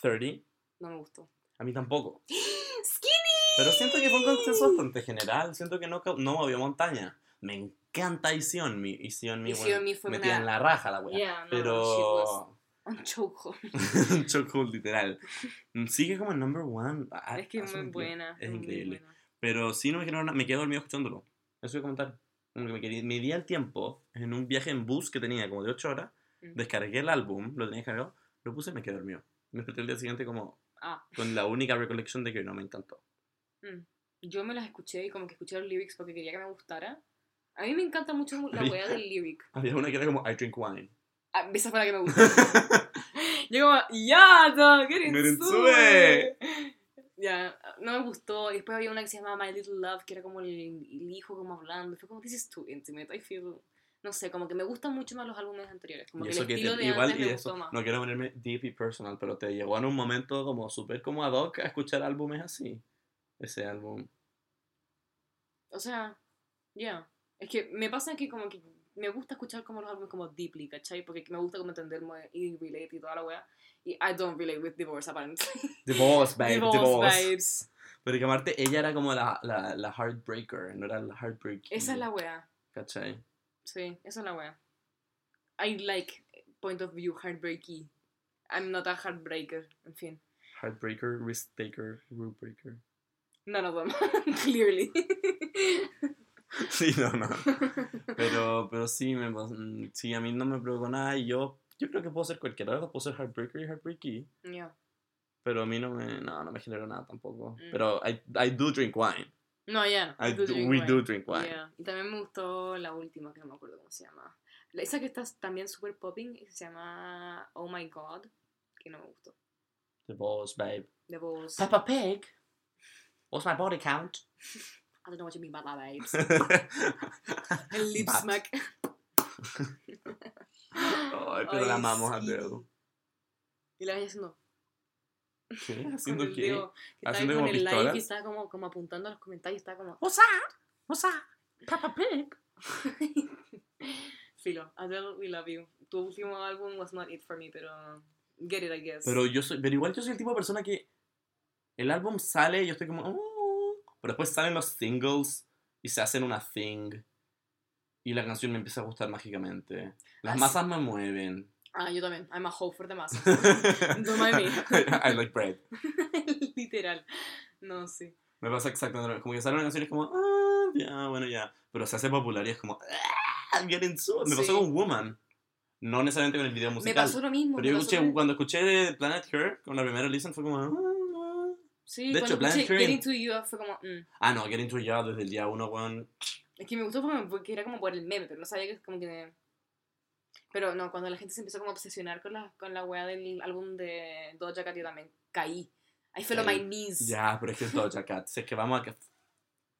30.
No me gustó.
A mí tampoco.
¡Skinny!
Pero siento que fue un consenso bastante general. Siento que no, no movió montaña. Me encanta Mi. Ision Mi,
Ision
bueno,
Mi fue
metida
una-
en la raja la wea.
Yeah, no,
Pero.
un chokehold.
un chokehold literal. Sigue como en number one. Ah,
es que es muy buena.
Es increíble.
buena.
Pero sí no me nada. Me quedé dormido escuchándolo. Eso voy a comentar. Como que me, me di el tiempo en un viaje en bus que tenía como de 8 horas.
Mm.
Descargué el álbum, lo tenía descargado, lo puse y me quedé dormido. Me desperté el día siguiente como
Ah,
con la única recollection de que no me encantó.
mm. yo me las escuché y como que escuché los lyrics porque quería que me gustara. A mí me encanta mucho la weá del lyric.
Había una que era como I drink wine.
Ah, esa fue la que me gustó. Yo como, ya, dog, get
Get
into
into
it. Ya, no me gustó. Y después había una que se llamaba My Little Love, que era como el, el hijo como hablando. Fue como, this is too intimate, I feel... No sé, como que me gustan mucho más los álbumes anteriores. Como
Y
que
eso
el
que
estilo
te-
de
igual
antes
y
me
eso,
gustó más.
no quiero ponerme deep y personal, pero te llegó en un momento como súper como ad hoc a escuchar álbumes así. Ese álbum.
O sea, ya. Es que me pasa que como que me gusta escuchar como los álbumes como deeply, ¿cachai? Porque me gusta como entender y relate y toda la wea. Y I don't relate with divorce, aparentemente.
Divorce, babe,
divorce,
divorce.
babes.
Pero que aparte ella era como la, la, la heartbreaker, no era la heartbreak.
Esa es la wea.
¿Cachai?
Sí, esa es la wea. I like point of view heartbreaky. I'm not a heartbreaker. En fin.
Heartbreaker, risk taker, rule breaker.
None of them. Clearly.
Sí, no, no. Pero, pero sí, me, mm, sí, a mí no me provocó nada y yo, yo creo que puedo ser cualquiera puedo ser heartbreaker y heartbreaky.
Ya.
Pero a mí no me, no, no me generó nada tampoco.
Mm.
Pero I, I do drink wine.
No, ya. Drink
we
wine.
do drink wine.
Yeah. Y también me gustó la última, que no me acuerdo cómo se llama. La- Esa que está también super popping, se llama Oh My God, que no me gustó.
The balls, babe.
The Balls.
Peppa Pig. What's my body count?
I don't know what you mean by that, babes. El lip
But.
smack.
Ay, pero la amamos a
sí. Y la veía haciendo.
¿Qué?
con
¿Haciendo
el
qué?
dedo, que estaba
¿Haciendo
con
como
el
pistolas?
y estaba como, como apuntando a los comentarios. Estaba como.
What's up? What's up? Papa Pig.
Filo, Adele, we love you. Tu último álbum was not it for me, pero. Get it, I guess.
Pero yo soy, pero igual yo soy el tipo de persona que el álbum sale y yo estoy como, "Oh", pero después salen los singles y se hacen una thing y la canción me empieza a gustar mágicamente. Las
Ah, sí.
masas me mueven.
Ah, yo también. I'm a hoe for the masses. Don't mind me.
I like bread.
Literal. No, sí.
Me pasa exactamente como que sale una canción y es como, ah, ya, bueno, ya. Pero se hace popular y es como, ah, into it. Me pasó
Sí.
con Woman. No necesariamente con el video
Me
musical.
pasó lo mismo.
pero
me
yo
pasó
escuché,
con-
cuando escuché Planet Her, con la primera listen, fue como, ah,
Sí,
de hecho, Planet
Getting to You fue como. mm.
ah, no, Get Into It ya desde el día uno, weón.
Es que me gustó porque- era como por el meme, pero no sabía que es como que... Pero no, cuando la gente se empezó como a obsesionar con la, con la wea del álbum de Doja Cat, yo también caí. I fell on my knees.
Ya, pero es que es Doja Cat. Si es que vamos a que.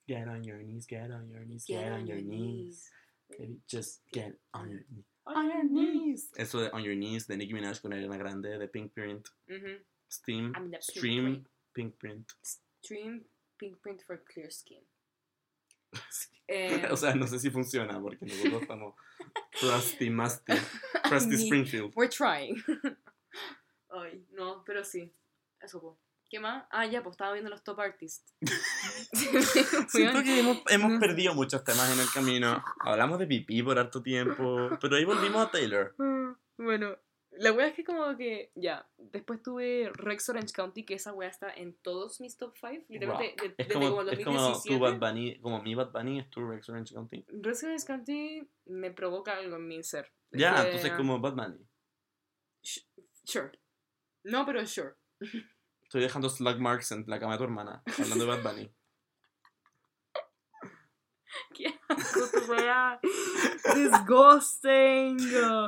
Get on your knees, get on your knees, get, on your knees. Baby, just get on your knees. On your knees. Eso de On Your Knees de Nicki Minaj con Ariana Grande de Pink Print.
Ujú.
Steam.
I'm the pink
Stream.
print.
Pink Print.
Stream Pink Print for Clear Skin. Eh,
o sea, no sé si funciona porque nosotros estamos Crusty Musty. Crusty
Ni-
Springfield.
We're trying. Ay, no, pero sí. Eso, po. ¿Qué más? Ah, ya, pues estaba viendo los top artists.
Siento que hemos, hemos perdido muchos temas en el camino. Hablamos de pipí por harto tiempo, pero ahí volvimos a Taylor.
Bueno, la wea es que como que, ya, después tuve Rex Orange County, que esa wea está en todos mis top 5, literalmente
Rock.
de-
Es
desde
como,
como el
es como tu
2017.
Bad Bunny, como mi Bad Bunny es tu Rex Orange County.
Rex Orange County me provoca algo en mi ser.
Ya,
que-
entonces como Bad Bunny.
Sure. No, pero sure.
Estoy dejando slug marks en la cama de tu hermana, hablando de Bad Bunny.
Qué asco tu wea. Disgusting.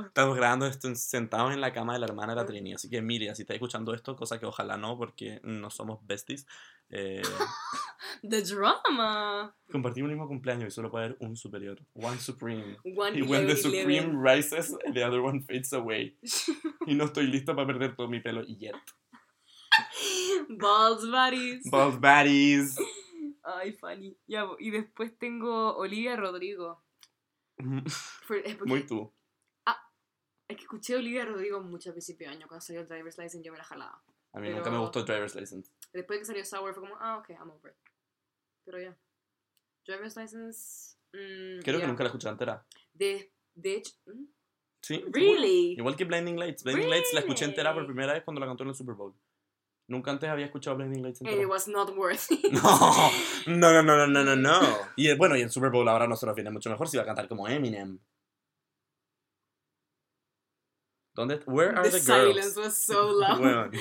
Estamos grabando esto sentados en la cama de la hermana de la Trini, así que Miriam, si estás escuchando esto, cosa que ojalá no, porque no somos besties, eh,
The drama.
compartimos el mismo cumpleaños y solo puede haber un superior. One supreme.
One
Y when the supreme rises, the other one fades away. Y no estoy listo para perder todo mi pelo yet.
Balls buddies.
Balls baddies.
Ay, funny. Ya, y después tengo Olivia Rodrigo. For- es porque-
Muy tú.
Es que escuché a Olivia Rodrigo mucho al principio de año. Cuando salió Driver's License yo me la jalaba.
A mí
Pero-
nunca me gustó Driver's License.
Después que salió Sour fue como, ah, ok, I'm over it. Pero ya. Driver's License... mm,
Creo que
ya.
nunca la escuché entera.
De, de hecho... ¿mm?
¿Sí?
Really?
Igual que Blinding Lights. Blinding Lights la escuché entera por
Really?
primera vez cuando la cantó en el Super Bowl. Nunca antes había escuchado Blinding Lights
And it was not worth it.
No, no, no, no, no, no, no. Y eh, bueno, y el Super Bowl ahora no se nos viene mucho mejor si va a cantar como Eminem. ¿Dónde? Where are
The
the,
silence
girls?
was so loud.
Weón.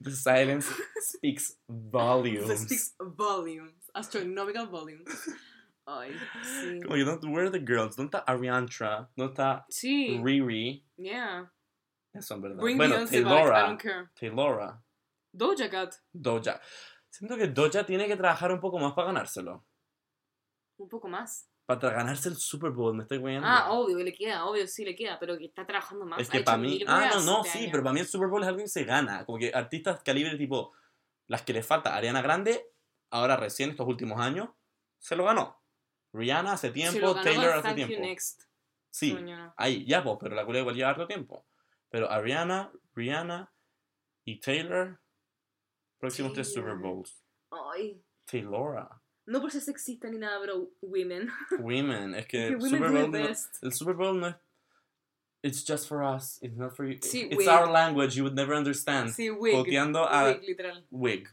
The silence speaks
It
volumes.
speaks volumes. Astronomical volumes. Ay, sí.
Como que, ¿dónde- where are the girls? ¿Dónde está Ariantra? ¿Dónde está
Sí.
Riri?
Yeah.
Eso en verdad.
Bring
bueno,
back. I
Taylora.
don't care.
Taylora.
Doja Cat.
Doja. Siento que Doja tiene que trabajar un poco más para ganárselo.
Un poco más.
Para ganársel Super Bowl, me estoy guiando.
Ah, obvio, le queda, obvio, sí le queda, pero que está trabajando más.
Es que para mí. Ah, no, no,
este
sí, pero para mí el Super Bowl es algo que se gana. Como que artistas calibre tipo. Las que le falta. Ariana Grande, ahora recién, estos últimos años, se lo ganó. Rihanna hace tiempo, Taylor hace tiempo.
Next.
Sí, ahí, ya, pues, pero la culia igual lleva harto tiempo. Pero Ariana, Rihanna y Taylor, próximos tres Super. Bowls.
Ay.
Taylora.
No por ser sexista ni nada, pero women.
Women, es que
women
Super Bowl no- el Super Bowl no es. It's just for us. It's not for you.
Sí,
it's
wig.
our language. You would never understand.
Sí, wig.
Coteando a
Wig, literal.
wig.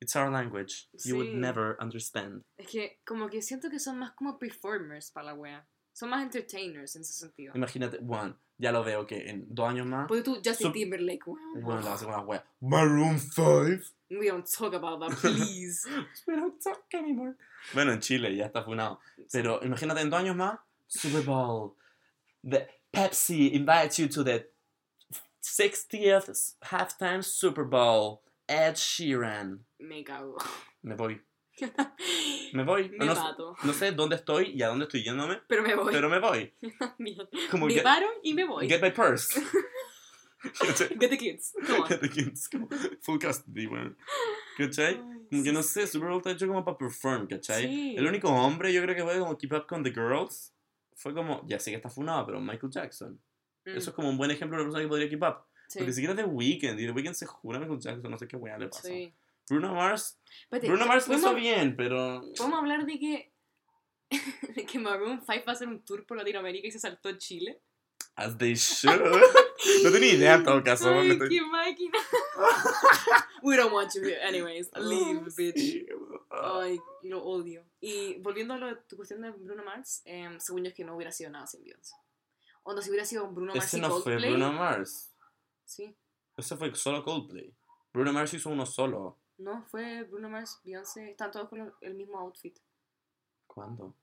It's our language. You would
Sí.
never understand.
Es que como que siento que son más como performers para la wea. Son más entertainers en ese sentido.
Imagínate, one, ya lo veo que en dos años más.
Porque tú, Justin
Sup-
Timberlake, weón.
Bueno, la hace con las weas. Maroon 5.
We don't talk about that, please.
We don't talk anymore. Bueno, en Chile ya está funado. Pero imagínate en dos años más. Super Bowl. The Pepsi invites you to the 60th halftime Super Bowl. Ed Sheeran.
Me cago.
Me voy. Me voy.
Me
no, sé-
mato.
no sé dónde estoy y a dónde estoy yéndome,
Pero me voy.
pero me voy. Como
me
get,
paro y me voy.
get my purse.
Get the kids. Come on.
Get the kids. Como Full custody, weón. ¿Cachai? Como que no sé, Super Bowl está hecho como para perform, ¿cachai?
Sí.
El único hombre yo creo que fue como Keep Up con the Girls fue como, ya sé que está funado, pero Michael Jackson.
Mm,
Eso es como un buen ejemplo de una persona que podría Keep Up.
sí.
Porque siquiera es The Weeknd, y The Weeknd se jura a Michael Jackson, no sé qué weá le pasa.
Sí.
Bruno Mars,
Espérate,
Bruno Mars lo hizo
¿podemos-
bien, pero...
¿Podemos hablar de que, de que Maroon 5 va a hacer un tour por Latinoamérica y se saltó en Chile?
As they should. no tenía idea en todo caso.
Ay,
estoy-
qué máquina. We don't want you here. Anyways, leave, bitch.
Sí.
Ay, lo odio. Y volviendo a lo de tu cuestión de Bruno Mars, eh, según yo es que no hubiera sido nada sin Beyoncé. Onda, si hubiera sido un Bruno Mars
Ese
y
no fue
Coldplay.
Bruno Mars.
Sí.
Ese fue solo Coldplay. Bruno Mars hizo uno solo.
No, fue Bruno Mars, Beyoncé. Están todos con el- mismo outfit.
¿Cuándo?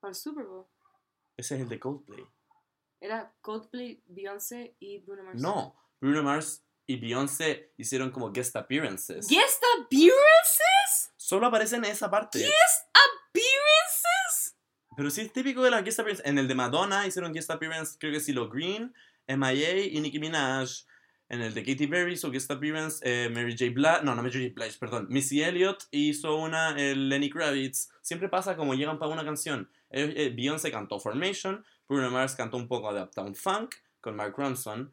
Para el Super Bowl.
Ese es el de Coldplay.
Era Coldplay, Beyoncé y Bruno Mars.
No, Bruno Mars y Beyoncé hicieron como guest appearances.
¿Guest appearances?
Solo aparecen en esa parte.
¿Appearances?
Pero sí es típico de las guest appearances. En el de Madonna hicieron guest appearance, creo que Silo Green, MIA y Nicki Minaj. En el de Katy Perry hizo guest appearance eh, Mary J. Blige, no, no Mary J. Blige, perdón, Missy Elliott hizo una eh, Lenny Kravitz. Siempre pasa como llegan para una canción. Eh, eh, Beyoncé cantó Formation, Bruno Mars cantó un poco de Uptown Funk con Mark Ronson.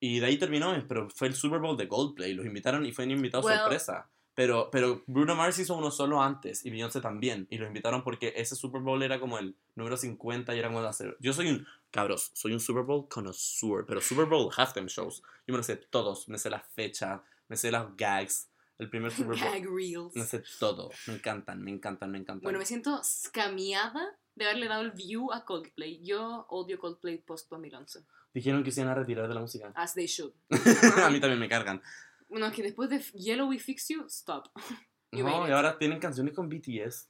Y de ahí terminó, pero fue el Super Bowl de Coldplay. Los invitaron y fue un invitado
Well-
sorpresa. Pero, pero Bruno Mars hizo uno solo antes y Beyoncé también. Y los invitaron porque ese Super Bowl era como el número 50 y era como de hacer. Yo soy un, cabros, soy un Super Bowl connoisseur. Pero Super Bowl halftime shows, yo me lo sé todos. Me sé la fecha, me sé las gags. El primer Super Bowl.
Gag reels.
Me sé todo. Me encantan, me encantan, me encantan.
Bueno, me siento scamiada de haberle dado el view a Coldplay. Yo odio Coldplay post 2011.
Dijeron que se iban a retirar de la música.
As they should.
a mí también me cargan.
Bueno, es que después de Yellow We Fix You, stop. You
No, y ahora tienen canciones con BTS.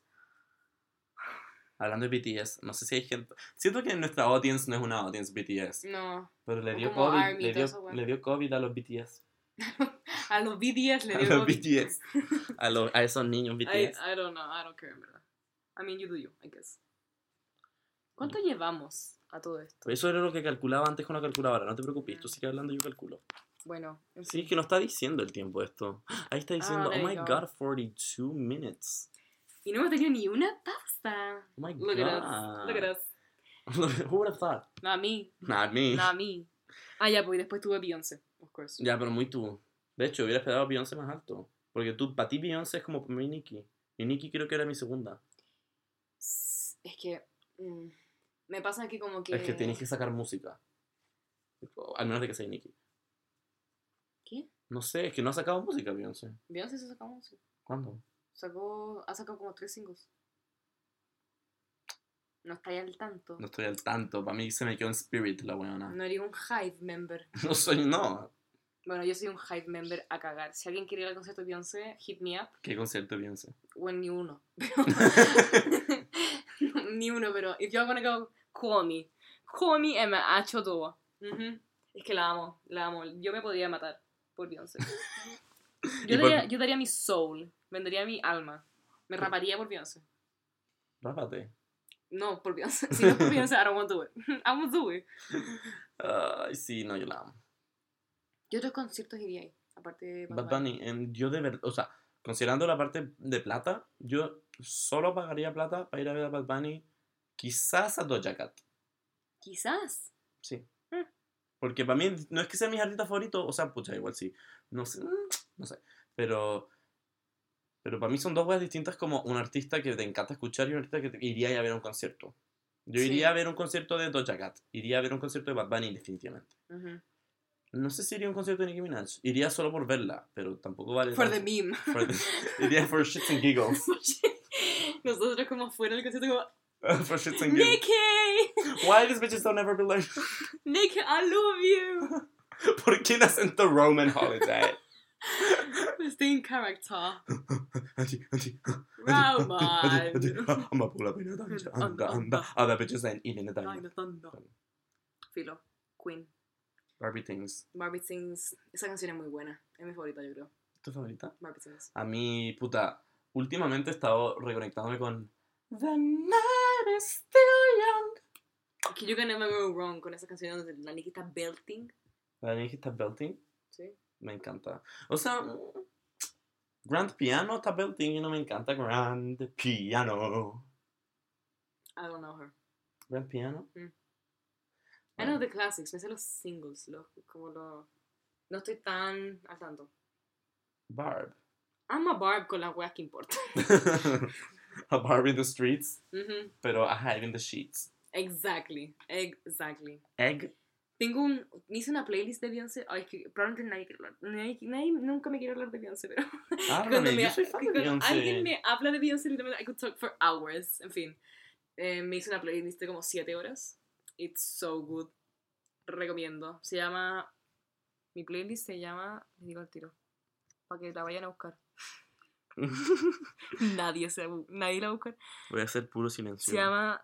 Hablando de BTS, no sé si hay gente. Siento que nuestra audience no es una audience BTS,
No.
pero le dio COVID,
ARMY,
le dio,
eso, bueno.
le dio COVID a los BTS.
A los BTS le
A
dio
los
COVID.
BTS. A, los, a esos niños BTS.
I don't know, I don't care, en verdad. I mean, you do you, I guess. ¿Cuánto llevamos a todo esto?
Eso era lo que calculaba antes con la calculadora. No te preocupes, tú sigue hablando, yo calculo.
Bueno, en
Sí,
fin.
es que no está diciendo el tiempo esto. Ahí está diciendo,
there
oh my
go.
god, 42 minutes.
Y no hemos tenido ni una pausa.
Oh my
Look
god.
at us, look at us.
Who would have thought?
Not me,
Not me.
not me. Ah, ya, pues y después tuve Beyoncé, of course.
Ya, pero muy tú. De hecho, hubiera esperado a Beyoncé más alto. Porque tú, para ti Beyoncé es como para mí Nicki. Y Nicki creo que era mi segunda.
Es que mm, me pasa que como que...
Es que tienes que sacar música. Al menos de que sea Nicki.
¿Qué?
No sé, es que no ha sacado música Beyoncé.
Beyoncé se sacó música.
¿Cuándo?
Sacó, ha sacado como tres singles. No ahí al tanto.
No estoy al tanto. Para mí se me quedó en spirit la weona.
No eres un Hive member.
No soy, no.
Bueno, yo soy un Hive member a cagar. Si alguien quiere ir al concierto de Beyoncé, hit me up.
¿Qué concierto Beyoncé?
Bueno, ni uno. ni uno, pero if you're gonna go, call me. Call me and me hacho todo. Es que la amo, la amo. Yo me podría matar por Beyoncé. Yo
por-
daría, yo daría mi soul, vendería mi alma. Me raparía por Beyoncé.
Rápate.
No, por Beyoncé. Si no es por Beyoncé, I don't want to do it. I won't do it.
Ay, sí, no, yo la amo.
¿Qué otros conciertos iría ahí? Aparte de
Bad Bunny, em, yo de verdad, o sea, considerando la parte de plata, yo solo pagaría plata para ir a ver a Bad Bunny, quizás a Doja Cat.
Quizás.
Sí. Porque para mí no es que sea mis artistas favoritos, o sea, pucha, igual sí. No sé, mm, no sé. Pero, pero para mí son dos weas distintas como un artista que te encanta escuchar y un artista que te- iría a ver a un concierto. Yo
Sí.
iría a ver un concierto de Doja Cat, iría a ver un concierto de Bad Bunny definitivamente.
Ujú.
No sé si iría a un concierto de Nicki Minaj, iría solo por verla, pero tampoco vale.
For
tanto.
the meme.
For the- iría for shits and giggles.
Nosotros como fuera del concierto como
for shits and giggles.
Nicky,
Why these bitches don't ever be like,
Nicky, I love you.
¿por qué no hacen the Roman holiday?
Estoy en character. Roman.
I'm a pull up in a dungeon. Anda, anda. Other bitches ain't eating a dungeon.
Filo. Queen.
Barbie Things.
Barbie Things. Esa canción es muy buena. Es mi favorita, yo creo.
¿Tu favorita?
Barbie Things.
A mí, puta, últimamente he estado reconectándome con The night is still young.
Que You Can Never Go Wrong con esa canción donde la Nicki está belting.
La niña está belting.
Sí.
Me encanta. O sea, mm, Grand Piano está belting y no me encanta Grand Piano.
I don't know her.
Grand Piano.
I know the classics, me sé los singles, los, como los... No estoy tan al tanto.
Barb.
I'm a Barb con las weas que importan.
a Barb in the streets,
Ujú,
pero a Hive in the sheets.
Exactly, exactly.
Egg.
Tengo un... Hice una playlist de Beyoncé. Ay, que probablemente nadie. Nadie, nadie nunca me quiere hablar de Beyoncé, pero...
Háblame,
cuando me-
yo soy fan de
cuando
Beyoncé.
alguien me habla de Beyoncé, literalmente, I could talk for hours. En fin. Eh, me hice una playlist de como 7 horas. It's so good. Recomiendo. Se llama... Mi playlist se llama... Les digo al tiro. Para que la vayan a buscar. nadie, se, nadie la va a buscar.
Voy a hacer puro silencio.
Se llama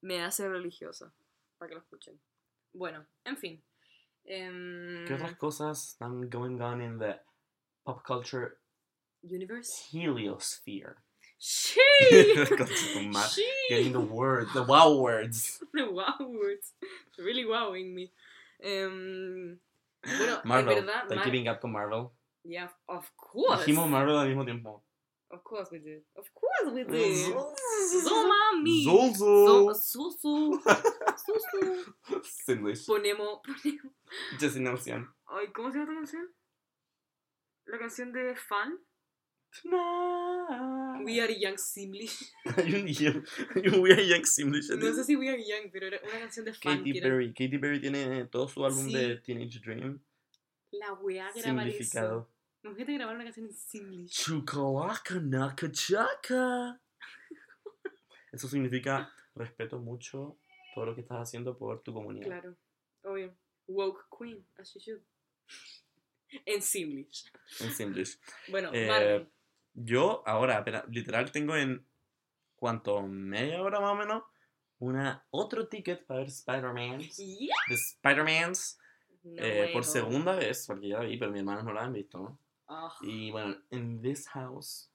Me hace religiosa. Para que lo escuchen. Bueno, en fin. Em,
¿Qué otras cosas están going on in the pop culture
Universe.
heliosphere?
She. She.
Getting the words, the wow words.
The wow words. Really wowing me. Em, bueno,
Marvel.
en verdad,
Estoy
Mar-
keeping up con Marvel.
Yeah, of course.
Dijimos Marvel al mismo tiempo.
Of course we did. Of course we did. Zomami.
Zulzu.
Susu. Susu.
Simlish.
Ponemos, ponemos.
Jessica Ocean.
Ay, ¿cómo se llama esta canción? La canción de Fan.
Tonight.
We Are Young Simlish.
Hay un young, hay un We Are Young Simlish.
No sé si We Are Young, pero era una canción de Fan.
Katy
era
Perry. Katy Perry tiene todo su álbum
Sí.
de Teenage Dream
la weá grabar eso. Imagínate grabar una canción en Simlish.
Chukalaka naka chaka. Eso significa respeto mucho todo lo que estás haciendo por tu comunidad.
Claro, obvio. Woke Queen, as you should. En Simlish.
En Simlish.
Bueno,
Eh,
Marvel.
Yo ahora, literal, tengo en cuánto, media hora más o menos, una, otro ticket para ver Spider-Man.
Yeah.
The Spider-Mans.
No
eh, por segunda vez, porque ya la vi, pero mis hermanos no la han visto. ¿no?
Ah,
Y bueno, in this house,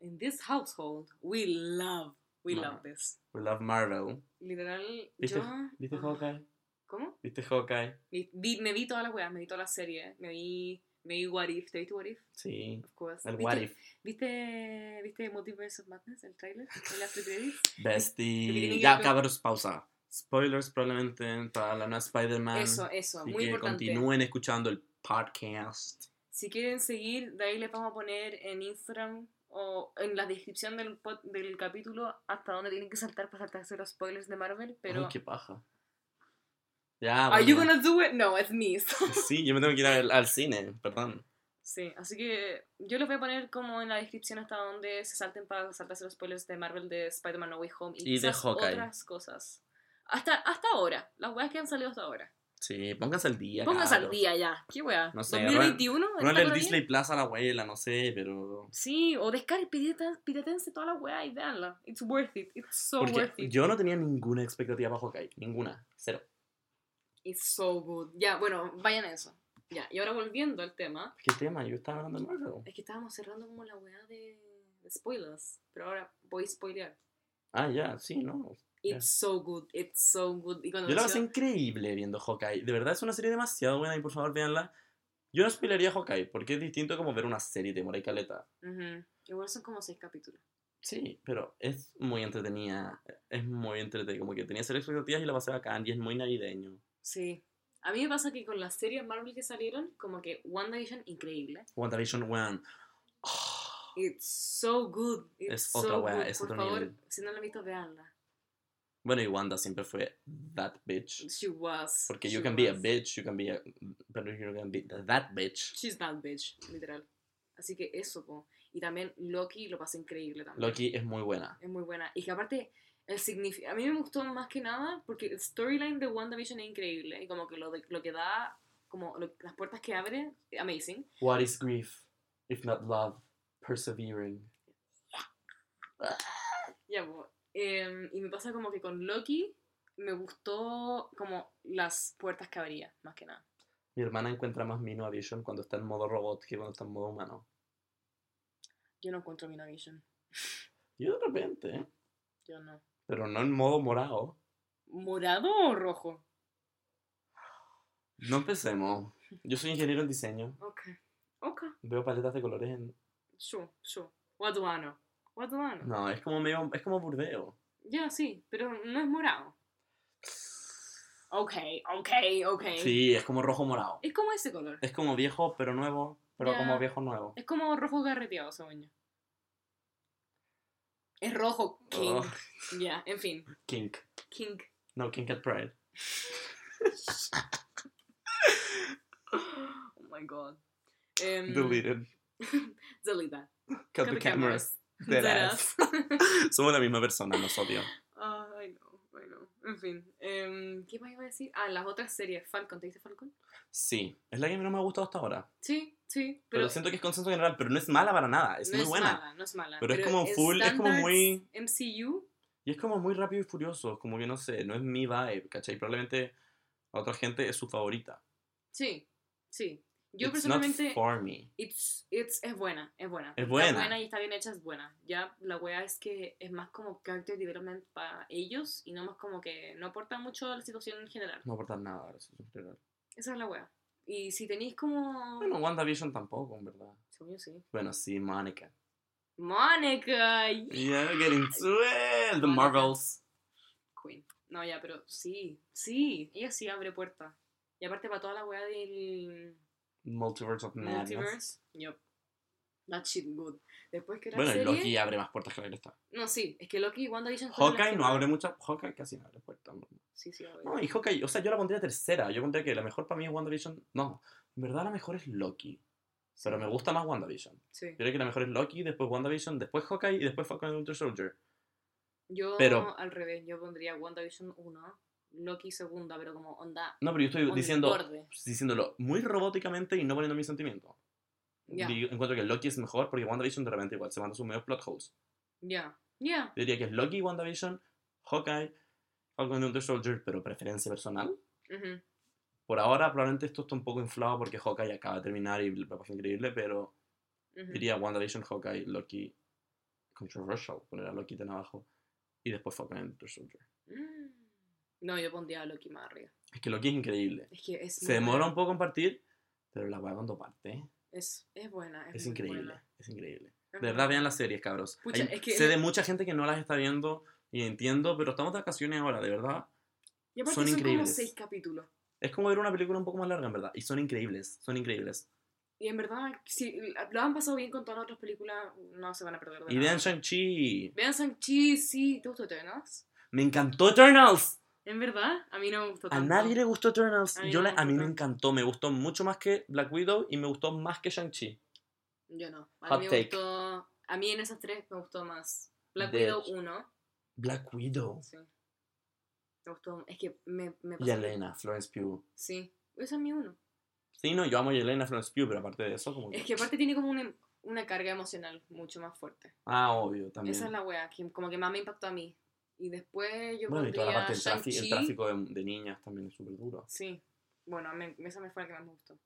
in this household, we love, we
No.
love this.
we love Marvel.
Literal,
¿Viste,
yo...
¿viste Hawkeye?
¿Cómo?
¿Viste Hawkeye?
Vi- vi- me vi todas las weas, me vi toda la serie, me vi, me vi What If, ¿te viste What If?
Sí.
Of course.
El
¿Viste,
What If.
¿Viste, ¿Viste Multiverse of Madness, el trailer? El after credits?
Bestie. Ya, cabros, pausa. Spoilers probablemente para la nueva Spider-Man.
Eso, eso,
Así
muy
que
importante.
continúen escuchando el podcast.
Si quieren seguir, de ahí les vamos a poner en Instagram o en la descripción del, pod- del capítulo hasta donde tienen que saltar para saltarse los spoilers de Marvel. Pero,
Ay, qué paja. Ya,
¿Are you
bueno.
gonna do it? No, it's me.
Sí, yo me tengo que ir al, al cine, perdón.
sí, así que yo les voy a poner como en la descripción hasta donde se salten para saltarse los spoilers de Marvel de Spider-Man No Way Home y,
Y de Hawkeye.
otras cosas. Hasta, hasta ahora, las weas que han salido hasta ahora.
Sí, pónganse al día.
Pónganse al día ya. ¿Qué wea?
No sé,
2021. ¿Está
Ponle el? Disney Plus a la abuela, no sé, pero.
Sí, o descarguen, pirata- piratense toda la wea y veanla. It's worth it. It's so
Porque
worth it.
yo no tenía ninguna expectativa para Hawkeye. Ninguna. Cero.
It's so good. Ya, bueno, vayan a eso. Ya, y ahora volviendo al tema,
¿Qué tema? Yo estaba hablando de Marvel.
es que estábamos cerrando como la weá de, de spoilers, pero ahora voy a spoilear.
Ah, ya, sí, no.
It's so good, it's so good. Y cuando
Yo la pasé increíble viendo Hawkeye. De verdad es una serie demasiado buena y por favor véanla. Yo no spoilería Hawkeye porque es distinto como ver una serie de Mora y Caleta.
Ujú. Igual son como seis capítulos.
Sí, pero es muy entretenida. Es muy entretenida. Como que tenía cero expectativas y la pasé bacán y es muy navideño.
Sí. A mí me pasa que con las series Marvel que salieron, como que WandaVision, increíble.
WandaVision One.
It's so good. It's
Es
so
otra
good.
es
Por
otro
favor,
nivel.
si no la han visto, veanla.
Bueno, y Wanda siempre fue that bitch.
She was.
Porque you can be a bitch, you can be a. Pero you can be that bitch.
She's that bitch, literal. Así que eso, po. Y también Loki lo pasé increíble también.
Loki es muy buena.
Es muy buena. Y que aparte, el significado. A mí me gustó más que nada porque el storyline de WandaVision es increíble. Y como que lo, de- lo que da, como lo- las puertas que abre, amazing.
What is grief if not love persevering?
Ya, po. Em, y me pasa como que con Loki me gustó como las puertas que abría, más que nada.
Mi hermana encuentra más mino a Vision cuando está en modo robot que cuando está en modo humano.
Yo no encuentro Vision.
Yo de repente, ¿eh?
Yo no.
pero no en modo morado.
¿Morado o rojo?
No empecemos. Yo soy ingeniero en diseño.
Ok. Ok.
Veo paletas de colores en...
Sure, sure. What
No, es como medio... Es como burdeo.
Ya, sí, pero no es morado. Ok, ok, ok.
Sí, es como rojo morado.
Es como ese color.
Es como viejo, pero nuevo. Pero
Ya.
como viejo nuevo.
Es como rojo garreteado, según yo. Es rojo, King.
Oh,
Ya, en fin.
kink.
King.
No, kink at pride.
Oh my god. Em,
Deleted.
Delete that.
Cut the cameras. Dead ass. Somos la misma persona, nos odio.
Ay, no, ay, no. En fin. em, ¿Qué más iba a decir? Ah, las otras series. Falcon, ¿te dice Falcon?
Sí, es la que menos me ha gustado hasta ahora.
Sí, sí.
Pero,
Pero,
siento que es consenso general, pero no es mala para nada, es
no
muy
es
buena.
mala, no es mala.
Pero es como full, es como muy-
MCU.
Y es como muy rápido y furioso, como que no sé, no es mi vibe, ¿cachai? Probablemente a otra gente es su favorita.
Sí, sí. Yo
It's
personalmente.
not for me.
It's, it's, es buena, es buena.
Es
Está
buena.
buena y está bien hecha, es buena. Ya la wea es que es más como character development para ellos y no más como que no aporta mucho a la situación en general.
No aporta nada, eso es en general.
Esa es la wea. Y si tenéis como...
Bueno, WandaVision tampoco, en verdad.
Según yo sí.
Bueno, sí, Monica.
Monica,
Yeah, get into it. The
Monica.
Marvels.
Queen. No, ya, pero sí, sí. Ella sí abre puertas. Y aparte para toda la wea del
Multiverse of Madness.
multiverse. Yup. That shit good. Después que
Bueno, y
serie...
Loki abre más puertas que la que está.
No, sí. Es que Loki y WandaVision
Hawkeye no abre muchas. Hawkeye casi no abre puertas.
Sí, sí, abre.
No, y Hawkeye, o sea, yo la pondría tercera. Yo pondría que la mejor para mí es WandaVision. No, en verdad la mejor es Loki. Pero me gusta más WandaVision.
Sí.
Yo creo que la mejor es Loki, después WandaVision, después Hawkeye y después Falcon and Winter Soldier.
Yo
Pero-
al revés, yo pondría WandaVision 1, Loki segunda, pero como onda
No, pero yo estoy diciendo,
borde.
diciéndolo muy robóticamente y no poniendo mis sentimientos.
Ya,
Digo- Encuentro que Loki es mejor porque WandaVision de repente igual se manda sus medios plot holes.
ya, ya.
Yo diría que es Loki, WandaVision, Hawkeye, Falcon and the Soldier, pero preferencia personal.
Ujú.
Por ahora probablemente esto está un poco inflado porque Hawkeye acaba de terminar y me parece increíble, pero
Ujú.
diría WandaVision, Hawkeye, Loki, controversial, poner a Loki tan abajo. Y después Falcon and the Soldier.
Mm. No, yo pondría a Loki más arriba.
Es que Loki es increíble.
Es que es
Se demora
buena.
un poco en partir, pero la weá cuando parte
Es, es buena. Es,
es increíble.
buena.
Es increíble. De verdad, vean las series, cabros.
Pucha,
Hay-
es que
sé de mucha gente que no las está viendo y entiendo, pero estamos de vacaciones ahora, de verdad.
Y aparte
son
son,
increíbles.
como seis capítulos.
Es como ver una película un poco más larga, en verdad. Y son increíbles, son increíbles.
Y en verdad, si lo han pasado bien con todas las otras películas, no se van a perder de
Y
nada.
vean Shang-Chi.
Vean Shang-Chi, sí. ¿Te gustó Eternals?
Me encantó Eternals.
En verdad, a mí no me gustó
A
tanto.
nadie le gustó Eternals.
A mí
Yo
no
la-
me
a mí me encantó. Me gustó mucho más que Black Widow y me gustó más que Shang-Chi.
Yo no. A
Hot
mí me gustó. A mí en esas tres me gustó más. Black Widow
hecho.
1.
Black Widow.
Sí. Me gustó. Es que me, me
Y
pasó-
Elena, Florence Pugh.
Sí. Esa es mi uno.
Sí, no, yo amo a Elena Florence Pugh, pero aparte de eso, como que...
Es que aparte tiene como una, una carga emocional mucho más fuerte.
Ah, obvio, también.
Esa es la wea que como que más me impactó a mí. Y después yo
Bueno, y toda la parte del tráfico, el tráfico de, de niñas también es súper duro.
Sí. Bueno, me- esa me fue la que más me gustó.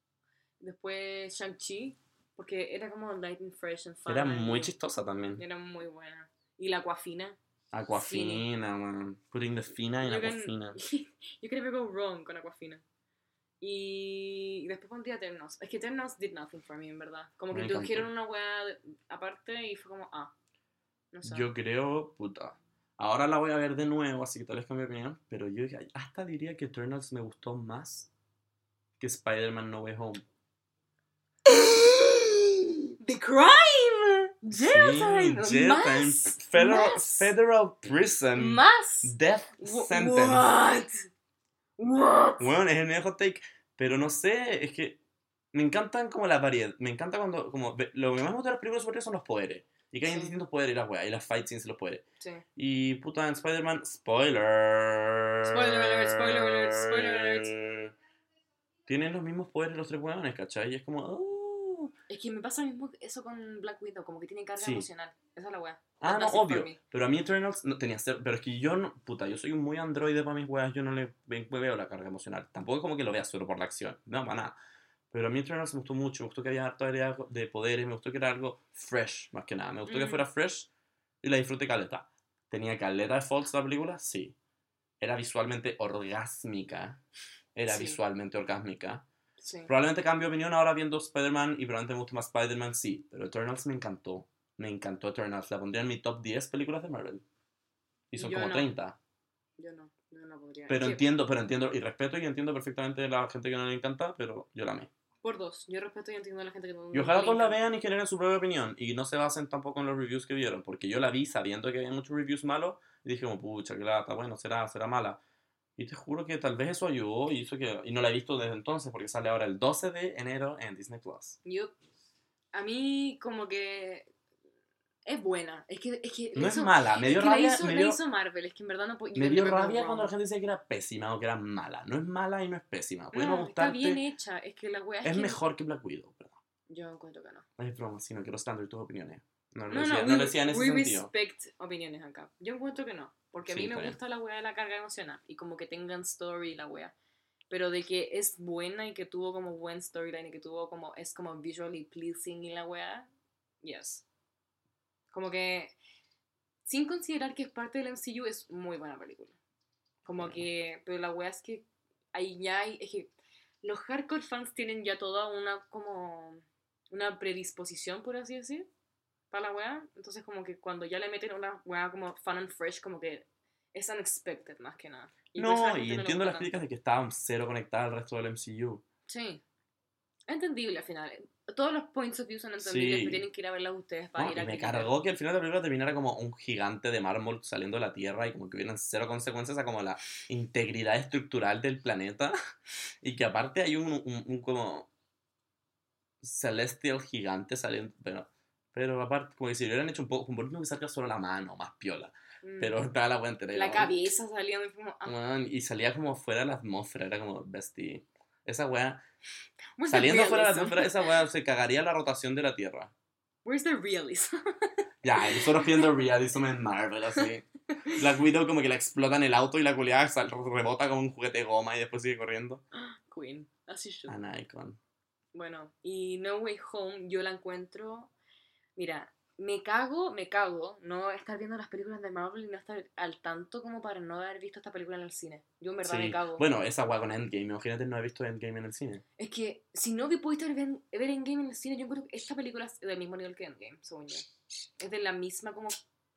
Después Shang-Chi. Porque era como light and fresh and fun.
Era muy
y-
chistosa también.
Era muy buena. Y la Aquafina.
Aquafina, man. Putting the fina en Aquafina.
you can never go wrong con Aquafina. Y después pondría Eternals. Es que Eternals did nothing for me, en verdad. Como que
Me encantó.
introdujeron una weá aparte y fue como, ah. No sé.
Yo creo, puta. Ahora la voy a ver de nuevo, así que tal vez cambie mi opinión. Pero yo hasta diría que Eternals me gustó más que Spider-Man No Way Home.
The crime! Jail time!
Sí, jail time.
Más,
Federal,
más,
federal Prison.
Más.
Death Sentence.
What? What?
Bueno, es el mejor take. Pero no sé, es que me encantan como la variedad. Me encanta cuando. Como, lo que más me gusta de las películas sobre son los poderes. Y que hay distintos poderes y las weas. Y las fight scenes los poderes.
Sí.
Y puta, en Spider-Man. Spoiler.
Spoiler alert, spoiler alert, spoiler
alert. Tienen los mismos poderes los tres weones, ¿cachai? Y es como. oh.
Es que me pasa mismo eso con Black Widow, como que tiene carga
Sí.
emocional. Esa es la weá.
Ah, no, obvio. Pero a mí Eternals no tenía ser. Pero es que yo no. Puta, yo soy muy androide para mis weas. Yo no le ve- veo la carga emocional. Tampoco es como que lo vea solo por la acción. No, para nada. Pero a mí Eternals me gustó mucho, me gustó que había harta variedad de poderes, me gustó que era algo fresh, más que nada. Me gustó que
Ujú.
fuera fresh y la disfruté caleta. ¿Tenía caleta de faults la película? Sí. Era visualmente orgásmica. Era
Sí.
visualmente orgásmica.
Sí.
Probablemente cambio de opinión ahora viendo Spider-Man y probablemente me guste más Spider-Man, sí. Pero Eternals me encantó. Me encantó Eternals. La pondría en mi top 10 películas de Marvel. Y son
Yo
como
no.
30.
Yo no, yo no podría.
Pero
que-
entiendo, pero entiendo y respeto y entiendo perfectamente a la gente que no le encanta, pero yo la amé.
Por dos. Yo respeto y entiendo a la gente que no
Y ojalá todos la vean y generen su propia opinión y no se basen tampoco en los reviews que vieron, porque yo la vi sabiendo que había muchos reviews malos y dije como, pucha, que lata, bueno, será, será mala. Y te juro que tal vez eso ayudó y hizo que... Y no la he visto desde entonces porque sale ahora el 12 de enero en Disney Plus.
Yo, a mí como que es buena. Es que, es que
No
la
es
hizo-
mala, me
es
dio
que la
rabia,
hizo,
me
la
dio,
hizo Marvel, es que en verdad no puedo...
me dio rabia cuando la gente decía que era pésima o que era mala. No es mala y no es pésima. Puede no,
no, está
gustarte.
bien hecha, es que la wea es,
es
que-
mejor que Black Widow, perdón.
Yo encuentro que no.
Es broma, sí, no quiero standard tus opiniones. No lo
No,
decía,
no,
no
we,
decía en ese
we
sentido.
respect opiniones acá. Yo encuentro que no, porque a
Sí,
mí me
está bien.
gusta la wea de la carga emocional y como que tengan story la wea. Pero de que es buena y que tuvo como buen storyline y que tuvo como, es como visually pleasing y la wea, yes. Como que, sin considerar que es parte del MCU, es muy buena película. Como que, pero la wea es que ahí ya hay, es que los hardcore fans tienen ya toda una como, una predisposición, por así decir, para la wea. Entonces como que cuando ya le meten una wea como fun and fresh, como que es unexpected más que nada.
No, y entiendo las críticas de que estaban cero conectadas al resto del MCU.
Sí. Entendible al final. Todos los points of view son entendibles,
Sí.
tienen que ir a verlas ustedes para
No,
ir a
me
criticar.
cargó que al final de la película terminara como un gigante de mármol saliendo de la Tierra y como que hubieran cero consecuencias a como la integridad estructural del planeta y que aparte hay un, un- un como celestial gigante saliendo, pero, pero aparte como que si lo hubieran hecho un poco, por último que salga solo la mano, más piola,
Mm.
pero estaba la buena
La cabeza y como... ah,
Weón, y salía como fuera de la atmósfera, era como bestie. Esa weá,
where's
saliendo fuera de la atmósfera, esa weá se cagaría la rotación de la Tierra.
Where's the realism?
Ya, y nosotros viendo realism en Marvel, así. Black Widow como que la explota en el auto y la culiada rebota como un juguete de goma y después sigue corriendo.
Queen. Así should.
An icon.
Bueno, y No Way Home yo la encuentro... Mira, me cago, me cago no estar viendo las películas de Marvel y no estar al tanto como para no haber visto esta película en el cine. Yo en verdad
Sí.
me cago.
Bueno, esa weá con Endgame, imagínate no he visto Endgame en el cine.
Es que si no pudiste ver, ver Endgame en el cine, yo encuentro que esta película es del mismo nivel que Endgame, según yo. Es de la misma como...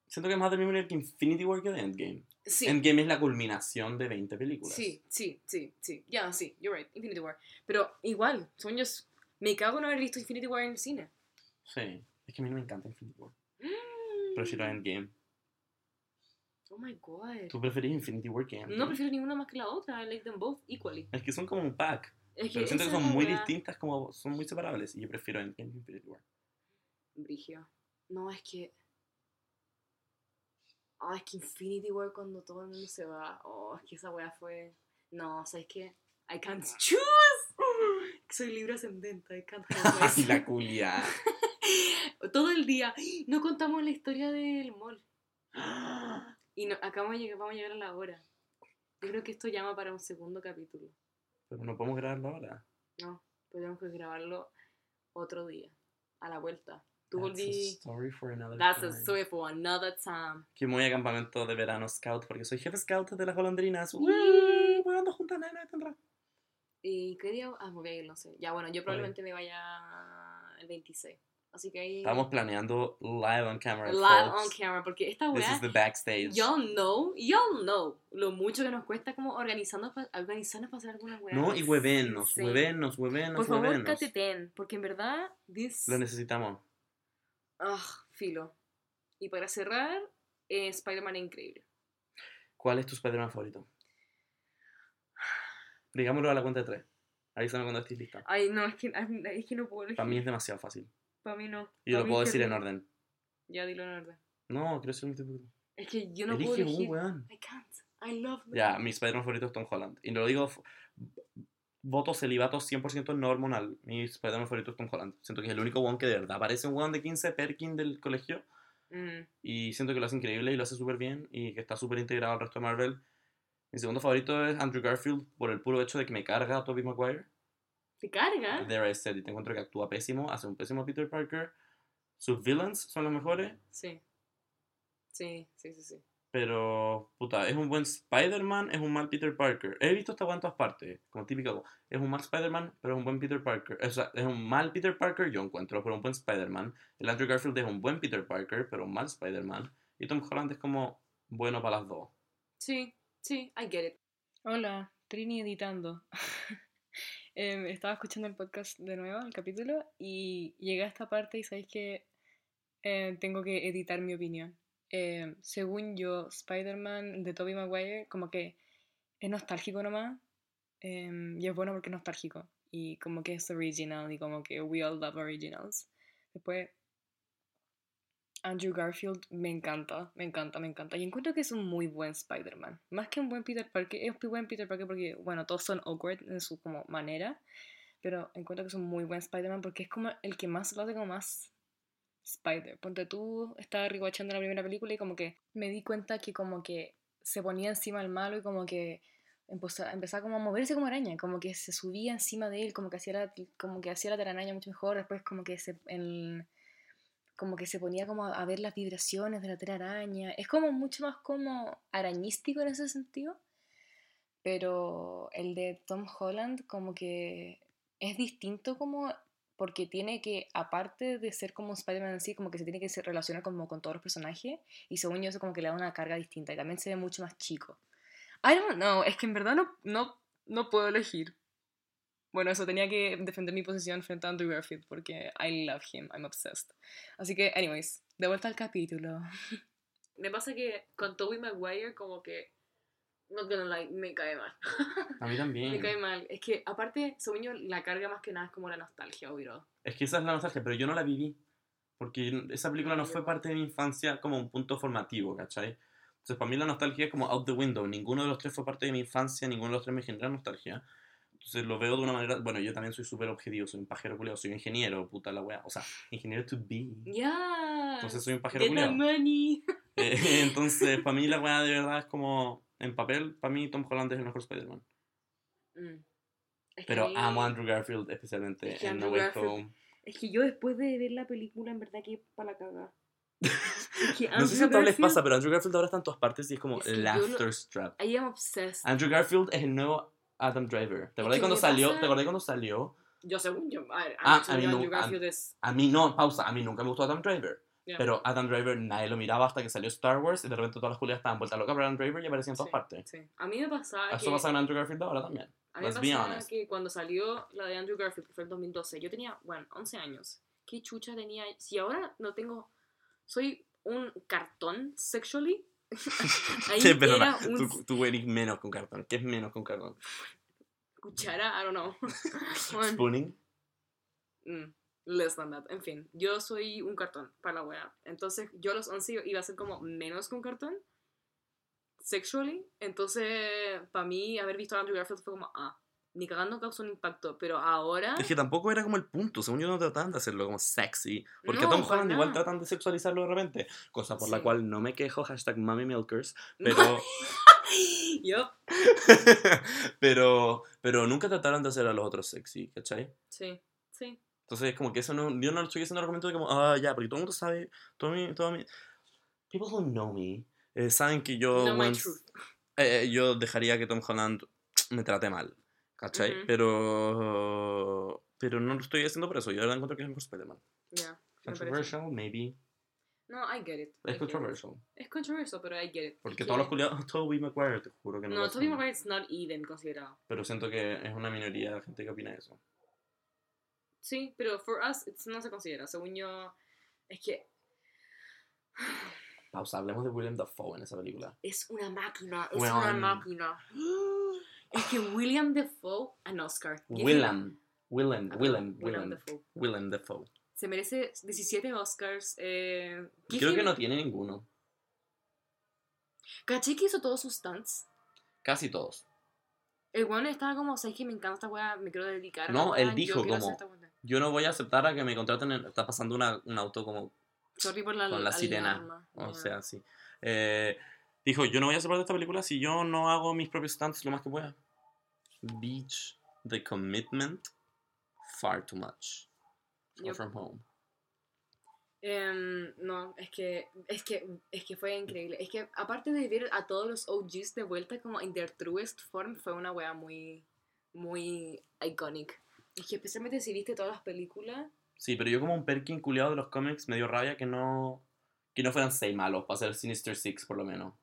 Siento que es más del mismo nivel que Infinity War que de Endgame.
Sí,
Endgame es la culminación de 20 películas.
sí, sí, sí, sí. Ya, sí, you're right, Infinity War. Pero igual, según yo, me cago en no haber visto Infinity War en el cine.
Sí. Es que a mí no me encanta Infinity War.
Mm.
Prefiero Endgame.
Oh my god.
¿Tú preferís Infinity War que Endgame?
No prefiero ninguna más que la otra. I like them both equally.
Es que son como un pack.
Es
Pero siento que son
es
muy distintas, como son muy separables. Y yo prefiero Endgame que Infinity War.
Brigio. No, es que. Ah, es que Infinity War cuando todo el mundo se va. Oh, es que esa weá fue. No, ¿sabes qué? I can't choose. Soy libre ascendente. I can't help
y la culia.
Todo el día. No contamos la historia del mall. Y no, acá vamos a, llegar, vamos a llegar a la hora. Yo creo que esto llama para un segundo capítulo.
Pero no podemos grabarlo ahora.
No, tenemos que grabarlo otro día. A la vuelta. Tú
That's a story for another
That's a
time.
story for another time.
Que voy a campamento de verano scout porque soy jefe scout de las golondrinas. ¡Uy! Volando juntas, nena, tendrá.
¿Y qué día? Ah, voy a ir, no sé. Ya, bueno, yo probablemente me vaya el 26. Así que ahí.
Estamos planeando live on camera.
live
folks.
on camera, porque esta
This
weá.
is the backstage.
Y'all know, y'all know lo mucho que nos cuesta como organizarnos para organizarnos para hacer alguna weá.
No, y huevenos,
Sí.
huevenos, huevenos,
Por favor,
huevenos.
cateten, porque en verdad, this.
Lo necesitamos.
Ah, filo. Y para cerrar, eh, Spider-Man increíble.
¿Cuál es tu Spider-Man favorito? Digámoslo a la cuenta de tres. Avísame cuando estés lista.
Ay, no, es que, es que no puedo elegir.
Para mí es demasiado fácil.
Para mí no.
Y yo lo puedo decir en orden.
Ya, dilo en orden.
No, quiero ser un tipo.
Es que yo no
Elige
puedo
un
elegir.
weón.
I can't. I love
Ya, mi Spider-Man favorito es Tom Holland. Y lo digo, voto celibato 100% no hormonal. Mi Spider-Man favorito es Tom Holland. Siento que es el único weón que de verdad parece un weón de 15 Perkin del colegio.
Mm,
Y siento que lo hace increíble y lo hace súper bien. Y que está súper integrado al resto de Marvel. Mi segundo favorito es Andrew Garfield por el puro hecho de que me carga a Tobey Maguire.
¿Te carga?
There I said, y te encuentro que actúa pésimo, hace un pésimo Peter Parker. Sus villains son los mejores,
Sí. Sí, sí, sí, sí.
pero puta, es un buen Spider-Man, es un mal Peter Parker. He visto esta en todas partes, como típico. Es un mal Spider-Man, pero es un buen Peter Parker. O sea, es un mal Peter Parker, yo encuentro, pero un buen Spider-Man. El Andrew Garfield es un buen Peter Parker, pero un mal Spider-Man. Y Tom Holland es como bueno para las dos.
Sí, sí, I get it. Hola, Trini editando. Em, estaba escuchando el podcast de nuevo, el capítulo, y llegué a esta parte y sabéis que eh, tengo que editar mi opinión. Em, según yo, Spider-Man de Tobey Maguire, como que es nostálgico nomás, em, y es bueno porque es nostálgico, y como que es original, y como que we all love originals. Después, Andrew Garfield me encanta, me encanta, me encanta. Y encuentro que es un muy buen Spider-Man. Más que un buen Peter Parker, es un buen Peter Parker porque, bueno, todos son awkward en su como manera, pero encuentro que es un muy buen Spider-Man porque es como el que más lo hace como más Spider. Ponte tú, estaba rewatchando la primera película y como que me di cuenta que como que se ponía encima del malo y como que empezaba, como a moverse como araña, como que se subía encima de él, como que hacía la, como que hacía la telaraña mucho mejor, después como que se... como que se ponía como a ver las vibraciones de la telaraña. Es como mucho más como arañístico en ese sentido. Pero el de Tom Holland como que es distinto como porque tiene que, aparte de ser como Spider-Man en sí, como que se tiene que relacionar como con todos los personajes. Y según yo eso como que le da una carga distinta y también se ve mucho más chico. I don't know, es que en verdad no, no, no puedo elegir. Bueno, eso tenía que defender mi posición frente a Andrew Garfield porque I love him, I'm obsessed. Así que, anyways, de vuelta al capítulo. Me pasa que con Tobey Maguire como que not gonna lie, me cae mal.
A mí también.
me cae mal. Es que aparte, según yo, la carga más que nada es como la nostalgia, obvio.
Es que esa es la nostalgia, pero yo no la viví. Porque esa película
No,
no
yo
fue
no.
parte de mi infancia como un punto formativo, ¿cachai? Entonces, para mí la nostalgia es como out the window. Ninguno de los tres fue parte de mi infancia, ninguno de los tres me genera nostalgia. Entonces lo veo de una manera. Bueno, yo también soy súper objetivo, soy un pajero culiado, soy un ingeniero, puta la wea. O sea, ingeniero to be.
Ya.
Entonces soy un pajero culiado.
money.
Eh, entonces, para mí la wea de verdad es como. En papel, para mí Tom Holland es el mejor Spider-Man.
Mm. Es que
Pero
mí-
amo a Andrew Garfield, especialmente
Es que
en No Way Home.
Es que yo después de ver la película, en verdad que para la cagada. Que
No sé si a todos les pasa, pero Andrew Garfield ahora está en todas partes y es como
Es que
laughter
lo-
strap.
I am obsessed.
Andrew Garfield es el nuevo Adam Driver. ¿Te acordás cuando
me
salió?
pasa-
¿Te acordás cuando salió?
Yo según yo, a ver,
Ah, a mí no- a-. A mí no, pausa, a mí nunca me gustó Adam Driver.
ya.
Pero Adam Driver nadie lo miraba hasta que salió Star Wars y de repente todas las julias estaban vueltas locas por Adam Driver y aparecía en todas
Sí,
partes.
sí. A mí me pasaba
Eso
que...
pasa en Andrew Garfield ahora también.
A mí me
Let's be
pasaba
honest.
que cuando salió la de Andrew Garfield, que fue el 2012, yo tenía, bueno, 11 años. ¿Qué chucha tenía? Si ahora no tengo... Soy un cartón sexually. Ahí
Sí, pero
era un
tú, tú eres menos con cartón. ¿Qué es menos con cartón?
cuchara, I don't know.
Spooning.
Mm, less than that. En fin, yo soy un cartón para la wea. Entonces, yo a los 11 iba a ser como menos un cartón. Sexually. Entonces, para mí, haber visto a Andrew Garfield fue como, ah, ni cagando causó un impacto. Pero ahora.
Es que tampoco era como el punto, según yo no trataban de hacerlo como sexy. Porque
No,
Tom Holland igual tratan de sexualizarlo de repente. Cosa por la
Sí.
cual no me quejo, hashtag Mami Milkers. Pero,
Yup.
pero, pero nunca trataron de hacer a los otros sexy, ¿cachai?
Sí, sí.
Entonces, como que eso no, yo no estoy haciendo argumento de como, ah, ya, porque todo el mundo sabe, todo mi, todo mi, people who know me, eh, saben que yo,
No my
once-
truth.
eh, yo dejaría que Tom Holland me trate mal, ¿cachai?
Ujú.
Pero, pero no lo estoy haciendo por eso, yo de verdad encuentro que es mejor Spider-Man.
Parece.
Controversial, maybe.
No, I get it. I
Es
it.
controversial.
Es controversial, pero I get it.
Porque
Es
todos los culiados, Tobey Maguire, te juro que no,
No,
hacen.
Maguire is not even considerado.
Pero siento que es una minoría de gente que opina eso.
Sí, pero for us it's- no se considera. Según yo, es que
Pausa, hablemos de William Dafoe en esa película.
es una máquina, es
Weón.
una máquina. Es que William Defoe, an Oscar. Give him-
Willem, Willem,
Ah,
Willem,
Willem Dafoe. Se merece 17 Oscars. Eh,
Creo que no tiene ninguno.
¿Caché que hizo todos sus stunts?
Casi todos.
El weón estaba como, ¿sabes que me encanta esta weá? Me quiero dedicar a
No, él dijo como-
esta weá".
Yo no voy a aceptar a que me contraten. en- está pasando una, un auto como.
Sorry por la
Con la sirena,
alarma.
O sea, sí. Eh, dijo: Yo no voy a ser parte de esta película si yo no hago mis propios stunts lo más que pueda. Beach, The Commitment. far too much.
Yep.
from home.
Em, no, es que, es que, es que fue increíble. Es que aparte de ver a todos los OGs de vuelta como in their truest form, fue una wea muy, muy iconic. Es que especialmente si viste todas las películas,
Sí, pero yo como un Perkin culiado de los cómics me dio rabia que no que no fueran seis malos para ser Sinister Six por lo menos.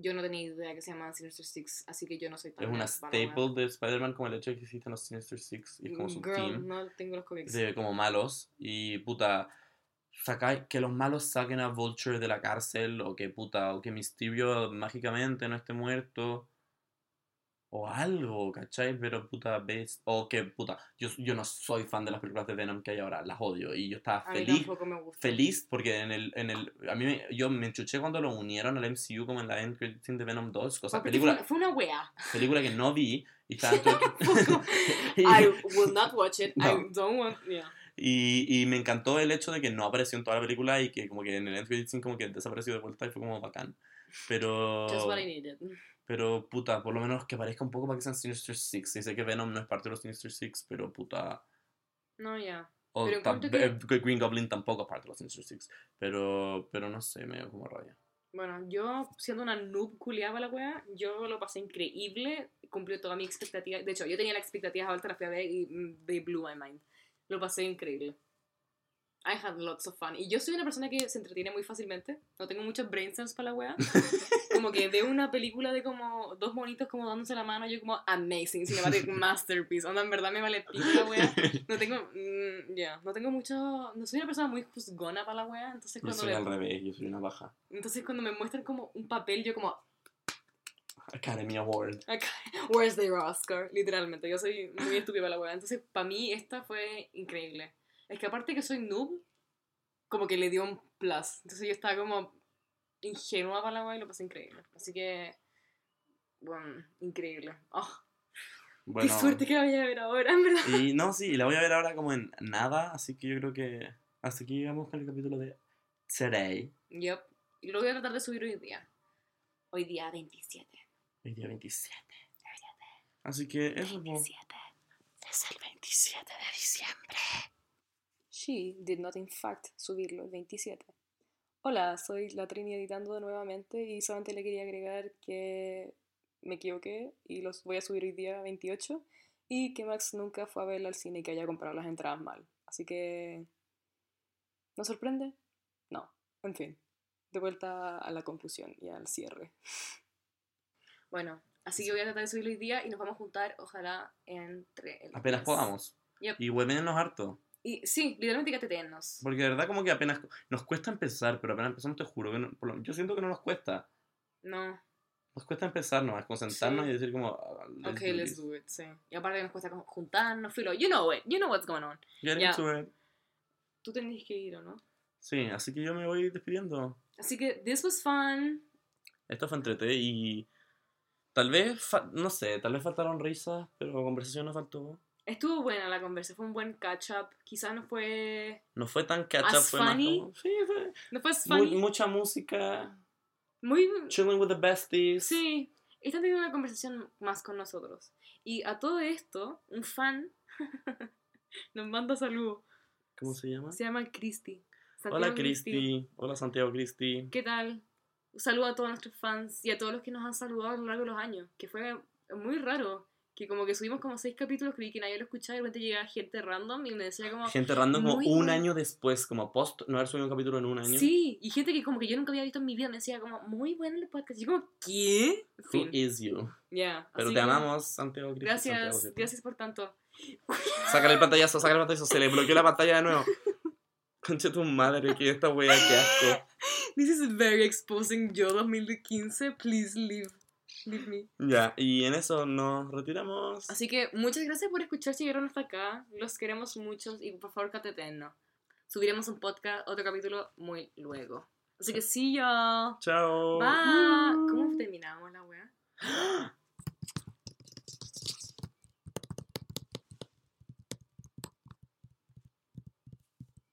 Yo no tenía idea que se llamaban Sinister Six, así que yo no soy tan
Es una staple de Spider-Man como el hecho de que existen los Sinister Six y como su
Girl,
team.
no tengo los cómics.
de como malos y puta sacáis- que los malos saquen a Vulture de la cárcel o que puta o que Mysterio mágicamente no esté muerto o algo, ¿cachai? Pero puta ves o que puta yo, yo no soy fan de las películas de Venom que hay ahora, las odio y yo estaba
A mí
feliz
tampoco me
feliz porque en el, en el a mí me- yo me enchuché cuando lo unieron al MCU como en la end credit de Venom 2, cosa película
Fue, fue una wea.
película que no vi y
Tampoco. I will not watch it.
No.
I don't want. Yeah.
y, y me encantó el hecho de que no apareció en toda la película y que como que en el end credit como que desapareció de vuelta y fue como bacán. Pero
Just what I needed.
Pero puta, por lo menos que aparezca un poco para que sean Sinister Six. Y sé que Venom no es parte de los Sinister Six, pero puta
No, ya.
o
Pero
ta-
encuentro que-
eh, Green Goblin tampoco es parte de los Sinister Six, pero pero no sé, me dio como rabia.
Bueno, yo siendo una noob culiada para la wea, yo lo pasé increíble, cumplió toda mi expectativa. De hecho, yo tenía las expectativas altas, las fui a ver y mm, they blew my mind. Lo pasé increíble. I had lots of fun. Y yo soy una persona que se entretiene muy fácilmente. No tengo muchos brain cells para la wea. Como que veo una película de como dos monitos como dándose la mano, yo como amazing, cinematic masterpiece. Onda, en verdad me vale pico la wea. No tengo, mm, ya, no tengo mucho, no soy una persona muy juzgona para la wea, entonces
Yo
cuando,
soy
me,
al revés, yo soy una baja.
entonces cuando me muestran como un papel, yo como,
Academy Award.
Where's the Oscar? Literalmente, yo soy muy estúpida para la weá. Entonces, para mí, esta fue increíble. Es que aparte que soy noob, como que le dio un plus. Entonces, yo estaba como ingenua para la weá y lo pasé increíble. Así que, bueno, increíble. Oh,
Bueno,
¡Qué suerte que la voy a ver ahora, en verdad!
Y no, sí, la voy a ver ahora como en nada, así que yo creo que hasta aquí llegamos con el capítulo de Today,
Yep. Y lo voy a tratar de subir hoy día. Hoy día 27.
el día 27. Así que eso, po.
Es el 27 de diciembre. She did not in fact subirlo el 27. Hola, soy la Trini editando nuevamente y solamente le quería agregar que me equivoqué y los voy a subir hoy día 28 y que Max nunca fue a verla al cine y que haya comprado las entradas mal. Así que... ¿No sorprende? No. En fin. De vuelta a la conclusión y al cierre. Bueno, así que voy a tratar de subirlo hoy día y nos vamos a juntar, ojalá, entre el
Apenas podamos.
Yep.
Y huevenenos harto.
Y sí, literalmente catetenos.
Porque de verdad como que apenas... Nos cuesta empezar, pero apenas empezamos te juro que... no- por lo- yo siento que no nos cuesta.
No.
Nos cuesta empezar nomás, concentrarnos
Sí.
y decir como... ah, let's
Ok,
do
let's do it, sí. Y aparte nos cuesta juntarnos, filo. You know it. You know what's going on.
Get
Ya.
into it.
Tú tenés que ir, ¿o no?
Sí, así que yo me voy despidiendo.
Así que, this was fun.
Esto fue entrete y... Tal vez, no sé, tal vez faltaron risas, pero conversación nos faltó.
Estuvo buena la conversa, fue un buen catch-up. Quizás no fue...
No fue tan catch
¿As
fue más
funny?
como... Sí, fue...
No fue
mu-
funny.
mucha música,
Muy...
chilling with the besties.
Sí. Están teniendo una conversación más con nosotros. Y a todo esto, un fan nos manda saludos.
¿Cómo se llama?
Se llama Cristi.
Hola Cristi. Hola Santiago Cristi.
¿Qué tal? Un saludo a todos nuestros fans y a todos los que nos han saludado a lo largo de los años, que fue muy raro, que como que subimos como seis capítulos, creí que nadie lo escuchaba y de repente llegaba gente random y me decía como...
Gente random como un año después, como post no haber subido un capítulo en un año.
Sí, y gente que como que yo nunca había visto en mi vida me decía como, muy bueno el podcast. Y yo como, ¿qué?
Who
fin,
is you?
ya.
Pero te
que
amamos, Santiago. Santiago,
Gracias,
¿cierto?
gracias por tanto.
Sácale el pantallazo, sácale el pantallazo. Se le bloqueó la pantalla de nuevo. Concha tu madre, que esta wea, qué asco.
This is very exposing yo 2015, please leave, leave me.
Ya, y en eso nos retiramos.
Así que muchas gracias por escuchar si llegaron hasta acá. Los queremos muchos y por favor catetennos. Subiremos un podcast, otro capítulo muy luego. Así que sí, yo.
Chao.
Bye. ¿Cómo terminamos la wea?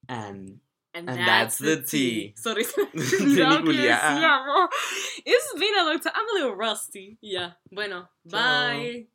And
And,
And that's the tea.
Sorry,
Trini
lo que
culiao.
decíamos. It's been a long time. I'm a little rusty. Ya, bueno,
Chao.
bye.